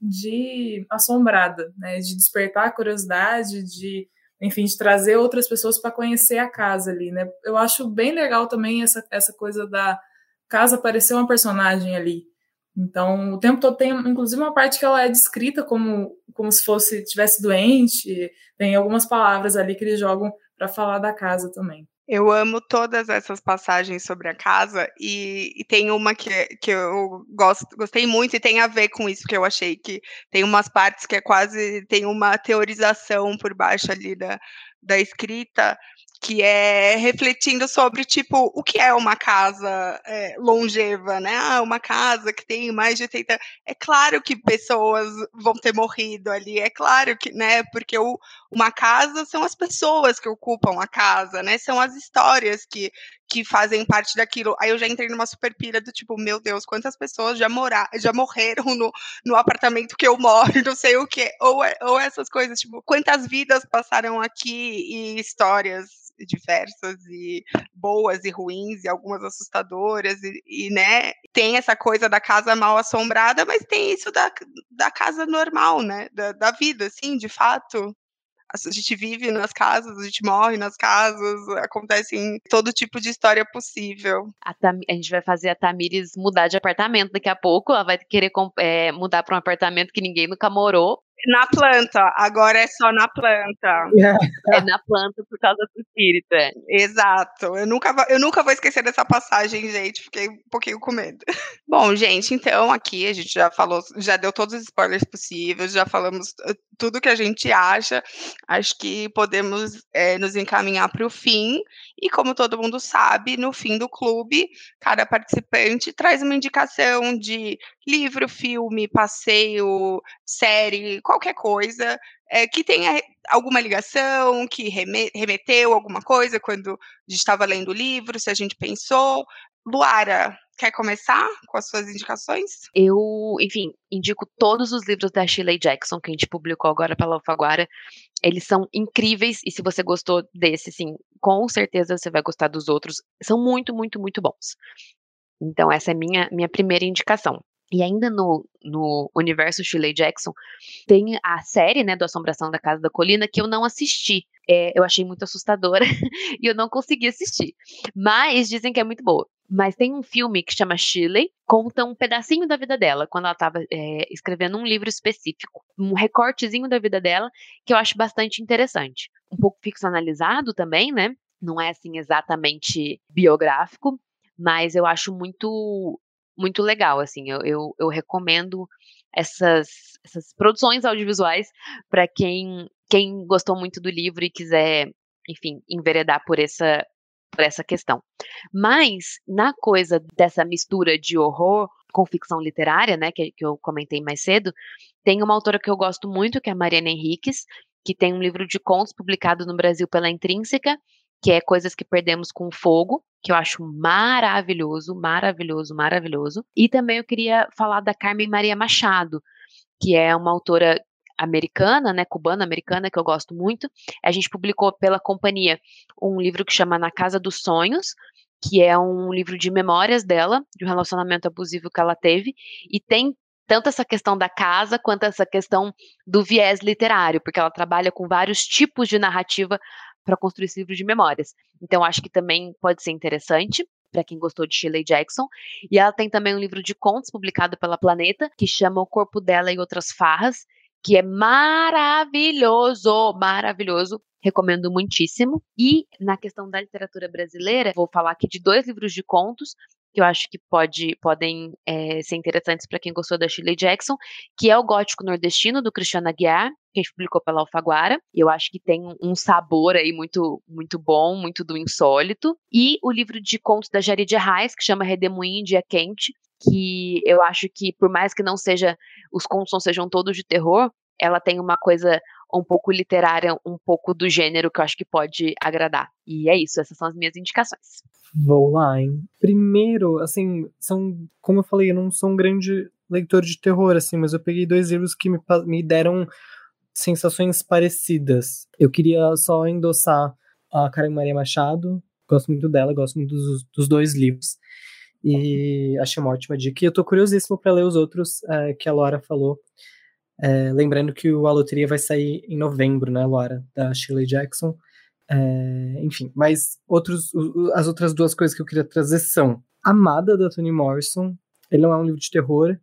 de assombrada, né, de despertar a curiosidade, de enfim, de trazer outras pessoas para conhecer a casa ali, né? Eu acho bem legal também essa, essa coisa da casa parecer uma personagem ali. Então, o tempo todo tem, inclusive, uma parte que ela é descrita como, como se fosse tivesse doente. Tem algumas palavras ali que eles jogam para falar da casa também.
Eu amo todas essas passagens sobre a casa e, e, tem uma que, que eu gosto, gostei muito e tem a ver com isso que eu achei que tem umas partes que é quase tem uma teorização por baixo ali da, da escrita que é refletindo sobre, tipo, o que é uma casa é, longeva, né? Ah, uma casa que tem mais de 80... É claro que pessoas vão ter morrido ali, é claro que, né? Porque o, uma casa são as pessoas que ocupam a casa, né? São as histórias que, que fazem parte daquilo. Aí eu já entrei numa super pira do tipo, meu Deus, quantas pessoas já, mora, já morreram no, no apartamento que eu moro, <laughs> não sei o quê. Ou, é, ou essas coisas, tipo, quantas vidas passaram aqui e histórias diversas e boas e ruins e algumas assustadoras e, e, né, tem essa coisa da casa mal assombrada, mas tem isso da, da casa normal, né, da, da vida, assim, de fato. A gente vive nas casas, a gente morre nas casas, acontece em todo tipo de história possível.
A, Tam, a gente vai fazer a Tamires mudar de apartamento daqui a pouco, ela vai querer é, mudar para um apartamento que ninguém nunca morou,
na planta, agora é só na planta.
É na planta por causa do espírito, é.
Exato. Eu nunca, eu nunca vou esquecer dessa passagem, gente. Fiquei um pouquinho com medo. <laughs> Bom, gente, então aqui a gente já falou, já deu todos os spoilers possíveis, já falamos tudo que a gente acha. Acho que podemos é, nos encaminhar para o fim. E como todo mundo sabe, no fim do clube, cada participante traz uma indicação de livro, filme, passeio, série, qualquer coisa é, que tenha alguma ligação, que remeteu alguma coisa quando a gente estava lendo o livro, se a gente pensou. Luara, quer começar com as suas indicações?
Eu, enfim, indico todos os livros da Shirley Jackson que a gente publicou agora pela Alfaguara. Eles são incríveis e se você gostou desse, sim, com certeza você vai gostar dos outros. São muito, muito, muito bons. Então essa é minha minha primeira indicação. E ainda no, no universo Shirley Jackson, tem a série, né, do Assombração da Casa da Colina, que eu não assisti. É, eu achei muito assustadora <laughs> e eu não consegui assistir. Mas dizem que é muito boa. Mas tem um filme que chama Shirley, conta um pedacinho da vida dela, quando ela estava é, escrevendo um livro específico. Um recortezinho da vida dela, que eu acho bastante interessante. Um pouco ficcionalizado também, né? Não é assim exatamente biográfico, mas eu acho muito muito legal, assim, eu, eu, eu recomendo essas, essas produções audiovisuais para quem, quem gostou muito do livro e quiser, enfim, enveredar por essa, por essa questão. Mas, na coisa dessa mistura de horror com ficção literária, né, que, que eu comentei mais cedo, tem uma autora que eu gosto muito, que é a Mariana Henriques, que tem um livro de contos publicado no Brasil pela Intrínseca, que é Coisas que Perdemos com Fogo, que eu acho maravilhoso, maravilhoso, maravilhoso. E também eu queria falar da Carmen Maria Machado, que é uma autora americana, né, cubana-americana, que eu gosto muito. A gente publicou pela companhia um livro que chama Na Casa dos Sonhos, que é um livro de memórias dela, de um relacionamento abusivo que ela teve, e tem tanto essa questão da casa quanto essa questão do viés literário, porque ela trabalha com vários tipos de narrativa para construir esse livro de memórias. Então, acho que também pode ser interessante para quem gostou de Shirley Jackson. E ela tem também um livro de contos publicado pela Planeta, que chama O Corpo dela e Outras Farras, que é maravilhoso, maravilhoso. Recomendo muitíssimo. E na questão da literatura brasileira, vou falar aqui de dois livros de contos que eu acho que pode, podem é, ser interessantes para quem gostou da Shirley Jackson, que é o Gótico Nordestino, do Cristiano Aguiar, que a gente publicou pela Alfaguara, eu acho que tem um sabor aí muito, muito bom, muito do insólito, e o livro de contos da Jarid Reis, que chama Redemoinho Dia Quente, que eu acho que, por mais que não seja, os contos não sejam todos de terror, ela tem uma coisa um pouco literária, um pouco do gênero que eu acho que pode agradar. E é isso, essas são as minhas indicações.
Vou lá, hein? Primeiro, assim, são, como eu falei, eu não sou um grande leitor de terror, assim, mas eu peguei dois livros que me, me deram sensações parecidas. Eu queria só endossar a Karen Maria Machado, gosto muito dela, gosto muito dos, dos dois livros. E achei uma ótima dica. E eu tô curiosíssimo para ler os outros é, que a Laura falou. É, lembrando que o A Loteria vai sair em novembro, né, Laura? Da Shirley Jackson. É, enfim, mas outros, as outras duas coisas que eu queria trazer são Amada, da Toni Morrison. Ele não é um livro de terror,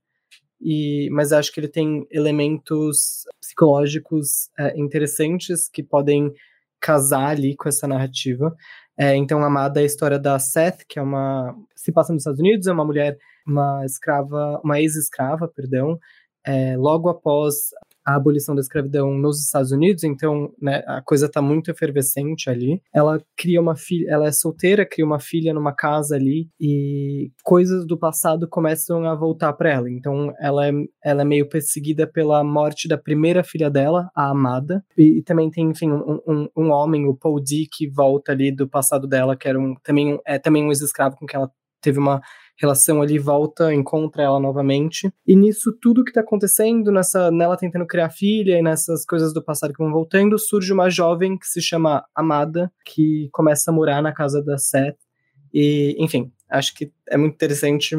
e, mas acho que ele tem elementos psicológicos é, interessantes que podem casar ali com essa narrativa. É, então, Amada é a história da Seth, que é uma. se passa nos Estados Unidos, é uma mulher, uma escrava, uma ex-escrava, perdão, é, logo após a abolição da escravidão nos Estados Unidos, então né, a coisa está muito efervescente ali. Ela cria uma filha, ela é solteira, cria uma filha numa casa ali e coisas do passado começam a voltar para ela. Então ela é, ela é meio perseguida pela morte da primeira filha dela, a Amada, e, e também tem, enfim, um, um, um, homem, o Paul D, que volta ali do passado dela, que era um, também, é também um ex-escravo com quem ela teve uma relação ali volta, encontra ela novamente. E nisso tudo que tá acontecendo, nessa nela tentando criar filha e nessas coisas do passado que vão voltando, surge uma jovem que se chama Amada, que começa a morar na casa da Seth. E, enfim, acho que é muito interessante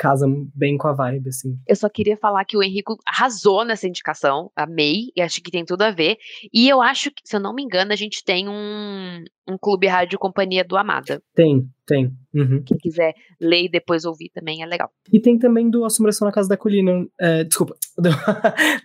casa bem com a vibe, assim.
Eu só queria falar que o Henrico arrasou nessa indicação, amei, e acho que tem tudo a ver. E eu acho que, se eu não me engano, a gente tem um, um clube rádio companhia do Amada.
Tem, tem. Uhum.
Quem quiser ler e depois ouvir também é legal.
E tem também do Assombração na Casa da Colina. É, desculpa, <laughs> do,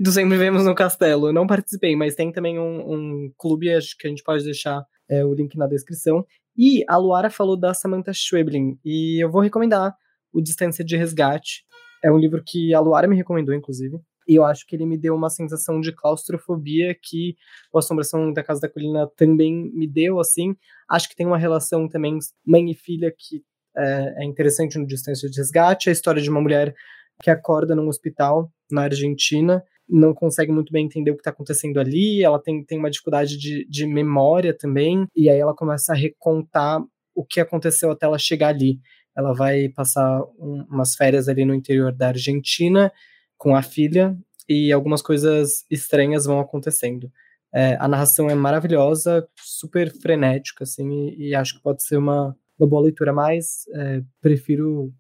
do Sempre Vemos no Castelo. Eu não participei, mas tem também um, um clube, acho que a gente pode deixar é, o link na descrição. E a Luara falou da Samantha Schweblin, e eu vou recomendar o Distância de Resgate. É um livro que a Luara me recomendou, inclusive. E eu acho que ele me deu uma sensação de claustrofobia que o Assombração da Casa da Colina também me deu, assim. Acho que tem uma relação também mãe e filha que é, é interessante no Distância de Resgate. A história de uma mulher que acorda num hospital na Argentina, não consegue muito bem entender o que está acontecendo ali, ela tem, tem uma dificuldade de, de memória também, e aí ela começa a recontar o que aconteceu até ela chegar ali ela vai passar um, umas férias ali no interior da Argentina com a filha e algumas coisas estranhas vão acontecendo. É, a narração é maravilhosa, super frenética, assim, e, e acho que pode ser uma, uma boa leitura, mas é, prefiro,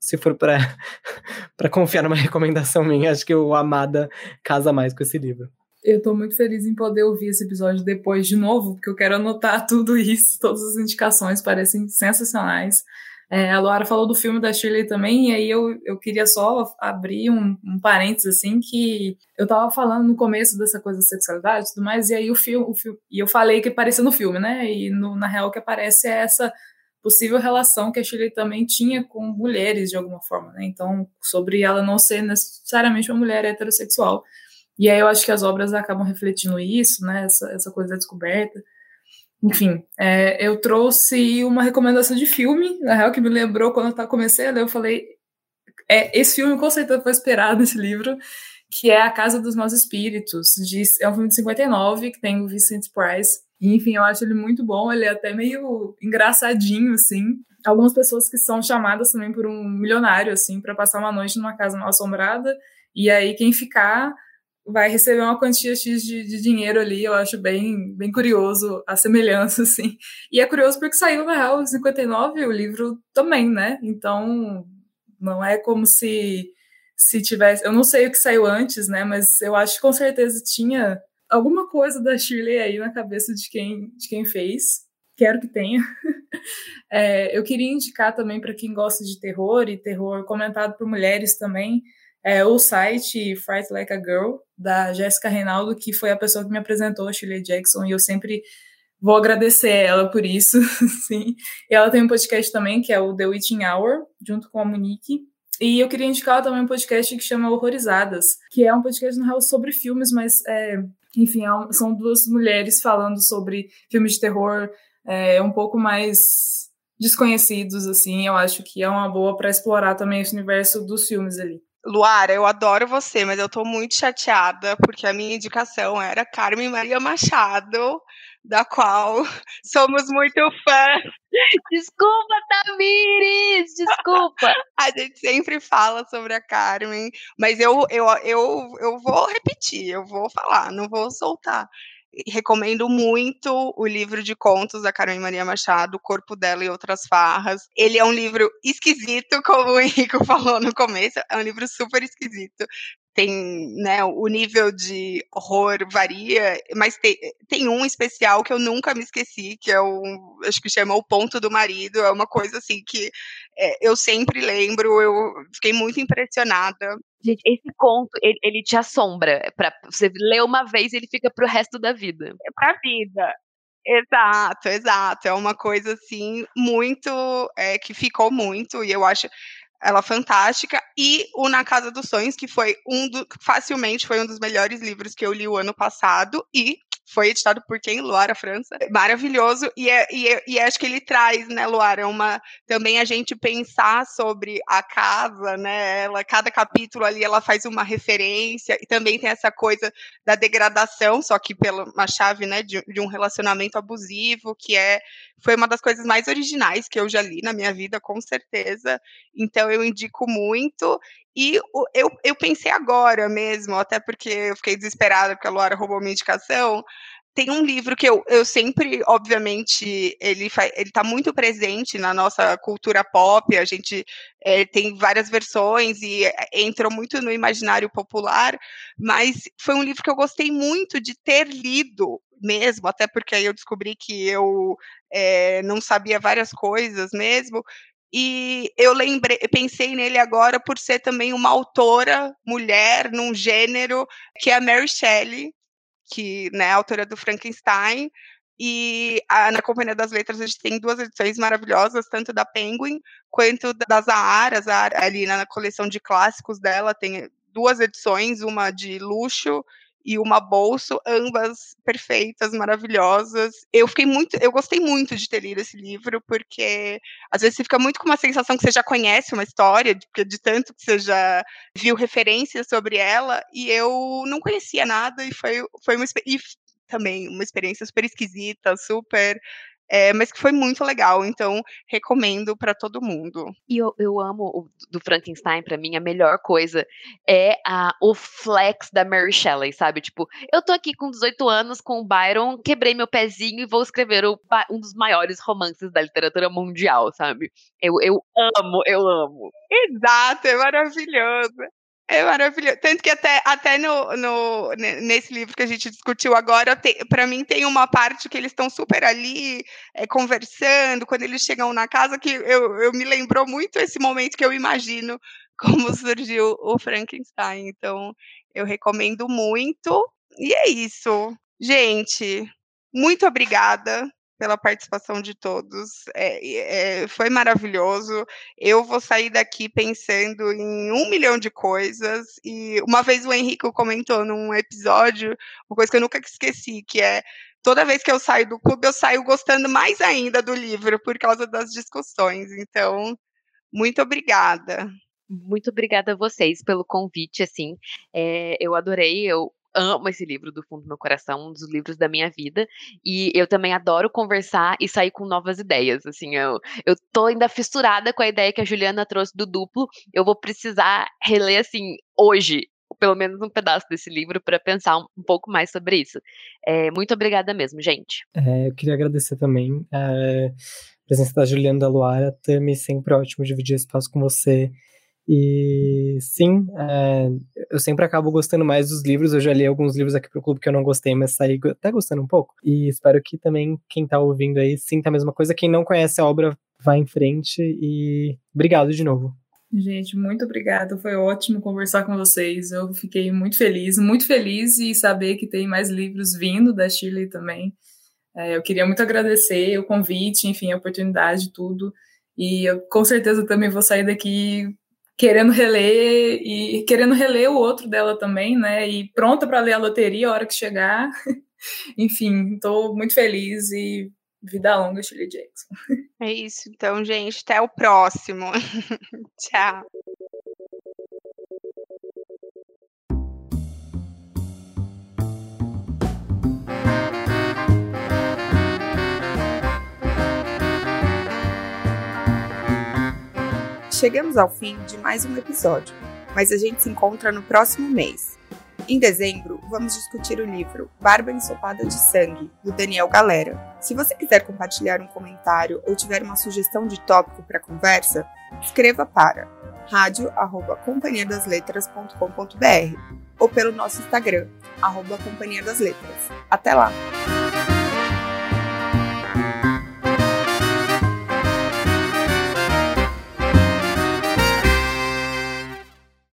se for para <laughs> confiar numa recomendação minha, acho que o Amada casa mais com esse livro.
Eu tô muito feliz em poder ouvir esse episódio depois de novo, porque eu quero anotar <laughs> tudo isso, todas as indicações parecem sensacionais. É, a Laura falou do filme da Shirley também, e aí eu, eu queria só abrir um, um parênteses, assim, que eu tava falando no começo dessa coisa da sexualidade e tudo mais, e aí o filme, o filme e eu falei que apareceu no filme, né, e no, na real o que aparece é essa possível relação que a Shirley também tinha com mulheres, de alguma forma, né, então, sobre ela não ser necessariamente uma mulher heterossexual. E aí eu acho que as obras acabam refletindo isso, né, essa, essa coisa da descoberta, enfim, é, eu trouxe uma recomendação de filme, na real, que me lembrou quando eu comecei a ler, eu falei, é, esse filme com certeza foi esperado esse livro, que é A Casa dos Maus Espíritos, de, é um filme de 59, que tem o Vincent Price, e, enfim, eu acho ele muito bom, ele é até meio engraçadinho, assim, algumas pessoas que são chamadas também por um milionário, assim, para passar uma noite numa casa mal assombrada, e aí quem ficar vai receber uma quantia X de, de, dinheiro ali, eu acho bem, bem curioso a semelhança, <laughs> assim. E é curioso porque saiu, na real, em 59, o livro também, né? Então, não é como se, se tivesse... Eu não sei o que saiu antes, né? Mas eu acho que com certeza tinha alguma coisa da Shirley aí na cabeça de quem, de quem fez. Quero que tenha. <laughs> é, eu queria indicar também para quem gosta de terror, e terror comentado por mulheres também, é, o site Fright Like a Girl, da Jéssica Reinaldo, que foi a pessoa que me apresentou a Shirley Jackson, e eu sempre vou agradecer ela por isso, <laughs> sim. E ela tem um podcast também, que é o The Witching Hour, junto com a Monique. E eu queria indicar também um podcast que chama Horrorizadas, que é um podcast, no real, sobre filmes, mas, é, enfim, é um, são duas mulheres falando sobre filmes de terror é, um pouco mais desconhecidos, assim. Eu acho que é uma boa para explorar também esse universo dos filmes ali.
Luara, eu adoro você, mas eu tô muito chateada porque a minha indicação era Carmen Maria Machado, da qual <laughs> somos muito fãs.
Desculpa, Tamires, desculpa. <laughs>
A gente sempre fala sobre a Carmen, mas eu, eu, eu, eu vou repetir, eu vou falar, não vou soltar. Recomendo muito o livro de contos da Carmen Maria Machado, O Corpo dela e Outras Farras. Ele é um livro esquisito, como o Henrico <laughs> falou no começo, é um livro super esquisito tem, né, o nível de horror varia, mas tem, tem um especial que eu nunca me esqueci, que é o, acho que chama O Ponto do Marido, é uma coisa assim que é, eu sempre lembro, eu fiquei muito impressionada.
Gente, esse conto, ele, ele te assombra, para você ler uma vez ele fica pro resto da vida.
É pra vida. Exato, exato. É uma coisa assim muito é, que ficou muito e eu acho ela fantástica, e o Na Casa dos Sonhos, que foi um do, facilmente foi um dos melhores livros que eu li o ano passado, e foi editado por quem? Luara França. Maravilhoso. E, é, e, é, e acho que ele traz, né, Luara, uma, também a gente pensar sobre a casa, né? Ela, cada capítulo ali ela faz uma referência, e também tem essa coisa da degradação, só que pela uma chave né, de, de um relacionamento abusivo, que é foi uma das coisas mais originais que eu já li na minha vida, com certeza. Então eu indico muito. E eu, eu pensei agora mesmo, até porque eu fiquei desesperada porque a Laura roubou minha indicação. Tem um livro que eu, eu sempre, obviamente, ele ele está muito presente na nossa cultura pop. A gente é, tem várias versões e é, entrou muito no imaginário popular. Mas foi um livro que eu gostei muito de ter lido mesmo, até porque aí eu descobri que eu é, não sabia várias coisas mesmo, e eu lembrei, pensei nele agora por ser também uma autora mulher num gênero que é a Mary Shelley, que né, é autora do Frankenstein. E a, na Companhia das Letras a gente tem duas edições maravilhosas, tanto da Penguin quanto da Zahara. Zahara ali na coleção de clássicos dela tem duas edições, uma de luxo e uma bolsa, ambas perfeitas, maravilhosas. Eu fiquei muito, eu gostei muito de ter lido esse livro, porque às vezes você fica muito com uma sensação que você já conhece uma história, de, de tanto que você já viu referências sobre ela, e eu não conhecia nada, e foi, foi uma e também uma experiência super esquisita, super é, mas que foi muito legal, então recomendo para todo mundo.
E eu, eu amo o do Frankenstein, para mim, a melhor coisa é a, o flex da Mary Shelley, sabe? Tipo, eu tô aqui com 18 anos com o Byron, quebrei meu pezinho e vou escrever o, um dos maiores romances da literatura mundial, sabe? Eu, eu amo, eu amo.
Exato, é maravilhoso. É maravilhoso. Tanto que até, até no, no, nesse livro que a gente discutiu agora, para mim tem uma parte que eles estão super ali é, conversando, quando eles chegam na casa, que eu, eu me lembrou muito esse momento que eu imagino <laughs> como surgiu o Frankenstein. Então, eu recomendo muito. E é isso. Gente, muito obrigada pela participação de todos. É, é, foi maravilhoso. Eu vou sair daqui pensando em um milhão de coisas. E uma vez o Henrique comentou num episódio, uma coisa que eu nunca esqueci, que é toda vez que eu saio do clube, eu saio gostando mais ainda do livro por causa das discussões. Então, muito obrigada.
Muito obrigada a vocês pelo convite, assim, é, eu adorei, eu amo esse livro do fundo do meu coração, um dos livros da minha vida. E eu também adoro conversar e sair com novas ideias. Assim, eu, eu tô ainda fissurada com a ideia que a Juliana trouxe do duplo. Eu vou precisar reler assim hoje. Pelo menos um pedaço desse livro para pensar um, um, pouco mais sobre isso. É, muito obrigada mesmo, gente.
É, eu queria agradecer também é, a presença da Juliana da Luara. Tami, sempre ótimo dividir espaço com você e sim, é, eu sempre acabo gostando mais dos livros. Eu já li alguns livros aqui pro clube que eu não gostei, mas saí até gostando um pouco. E espero que também quem tá ouvindo aí sinta a mesma coisa. Quem não conhece a obra, vá em frente. E obrigado de novo.
Gente, muito obrigada. Foi ótimo conversar com vocês. Eu fiquei muito feliz, muito feliz e saber que tem mais livros vindo da Chile também. É, eu queria muito agradecer o convite, enfim, a oportunidade, tudo. E eu com certeza também vou sair daqui querendo reler e querendo reler o outro dela também, né? E pronta para ler a loteria a hora que chegar. <laughs> Enfim, estou muito feliz e vida longa, Shirley Jackson.
É isso, então, gente. Até o próximo. <laughs> Tchau. Chegamos ao fim de mais um episódio, mas a gente se encontra no próximo mês. Em dezembro, vamos discutir o livro Barba Ensopada de Sangue, do Daniel Galera. Se você quiser compartilhar um comentário ou tiver uma sugestão de tópico para conversa, escreva para radio@companhiadasletras.com.br ou pelo nosso Instagram, arroba Companhia das Letras. Até lá!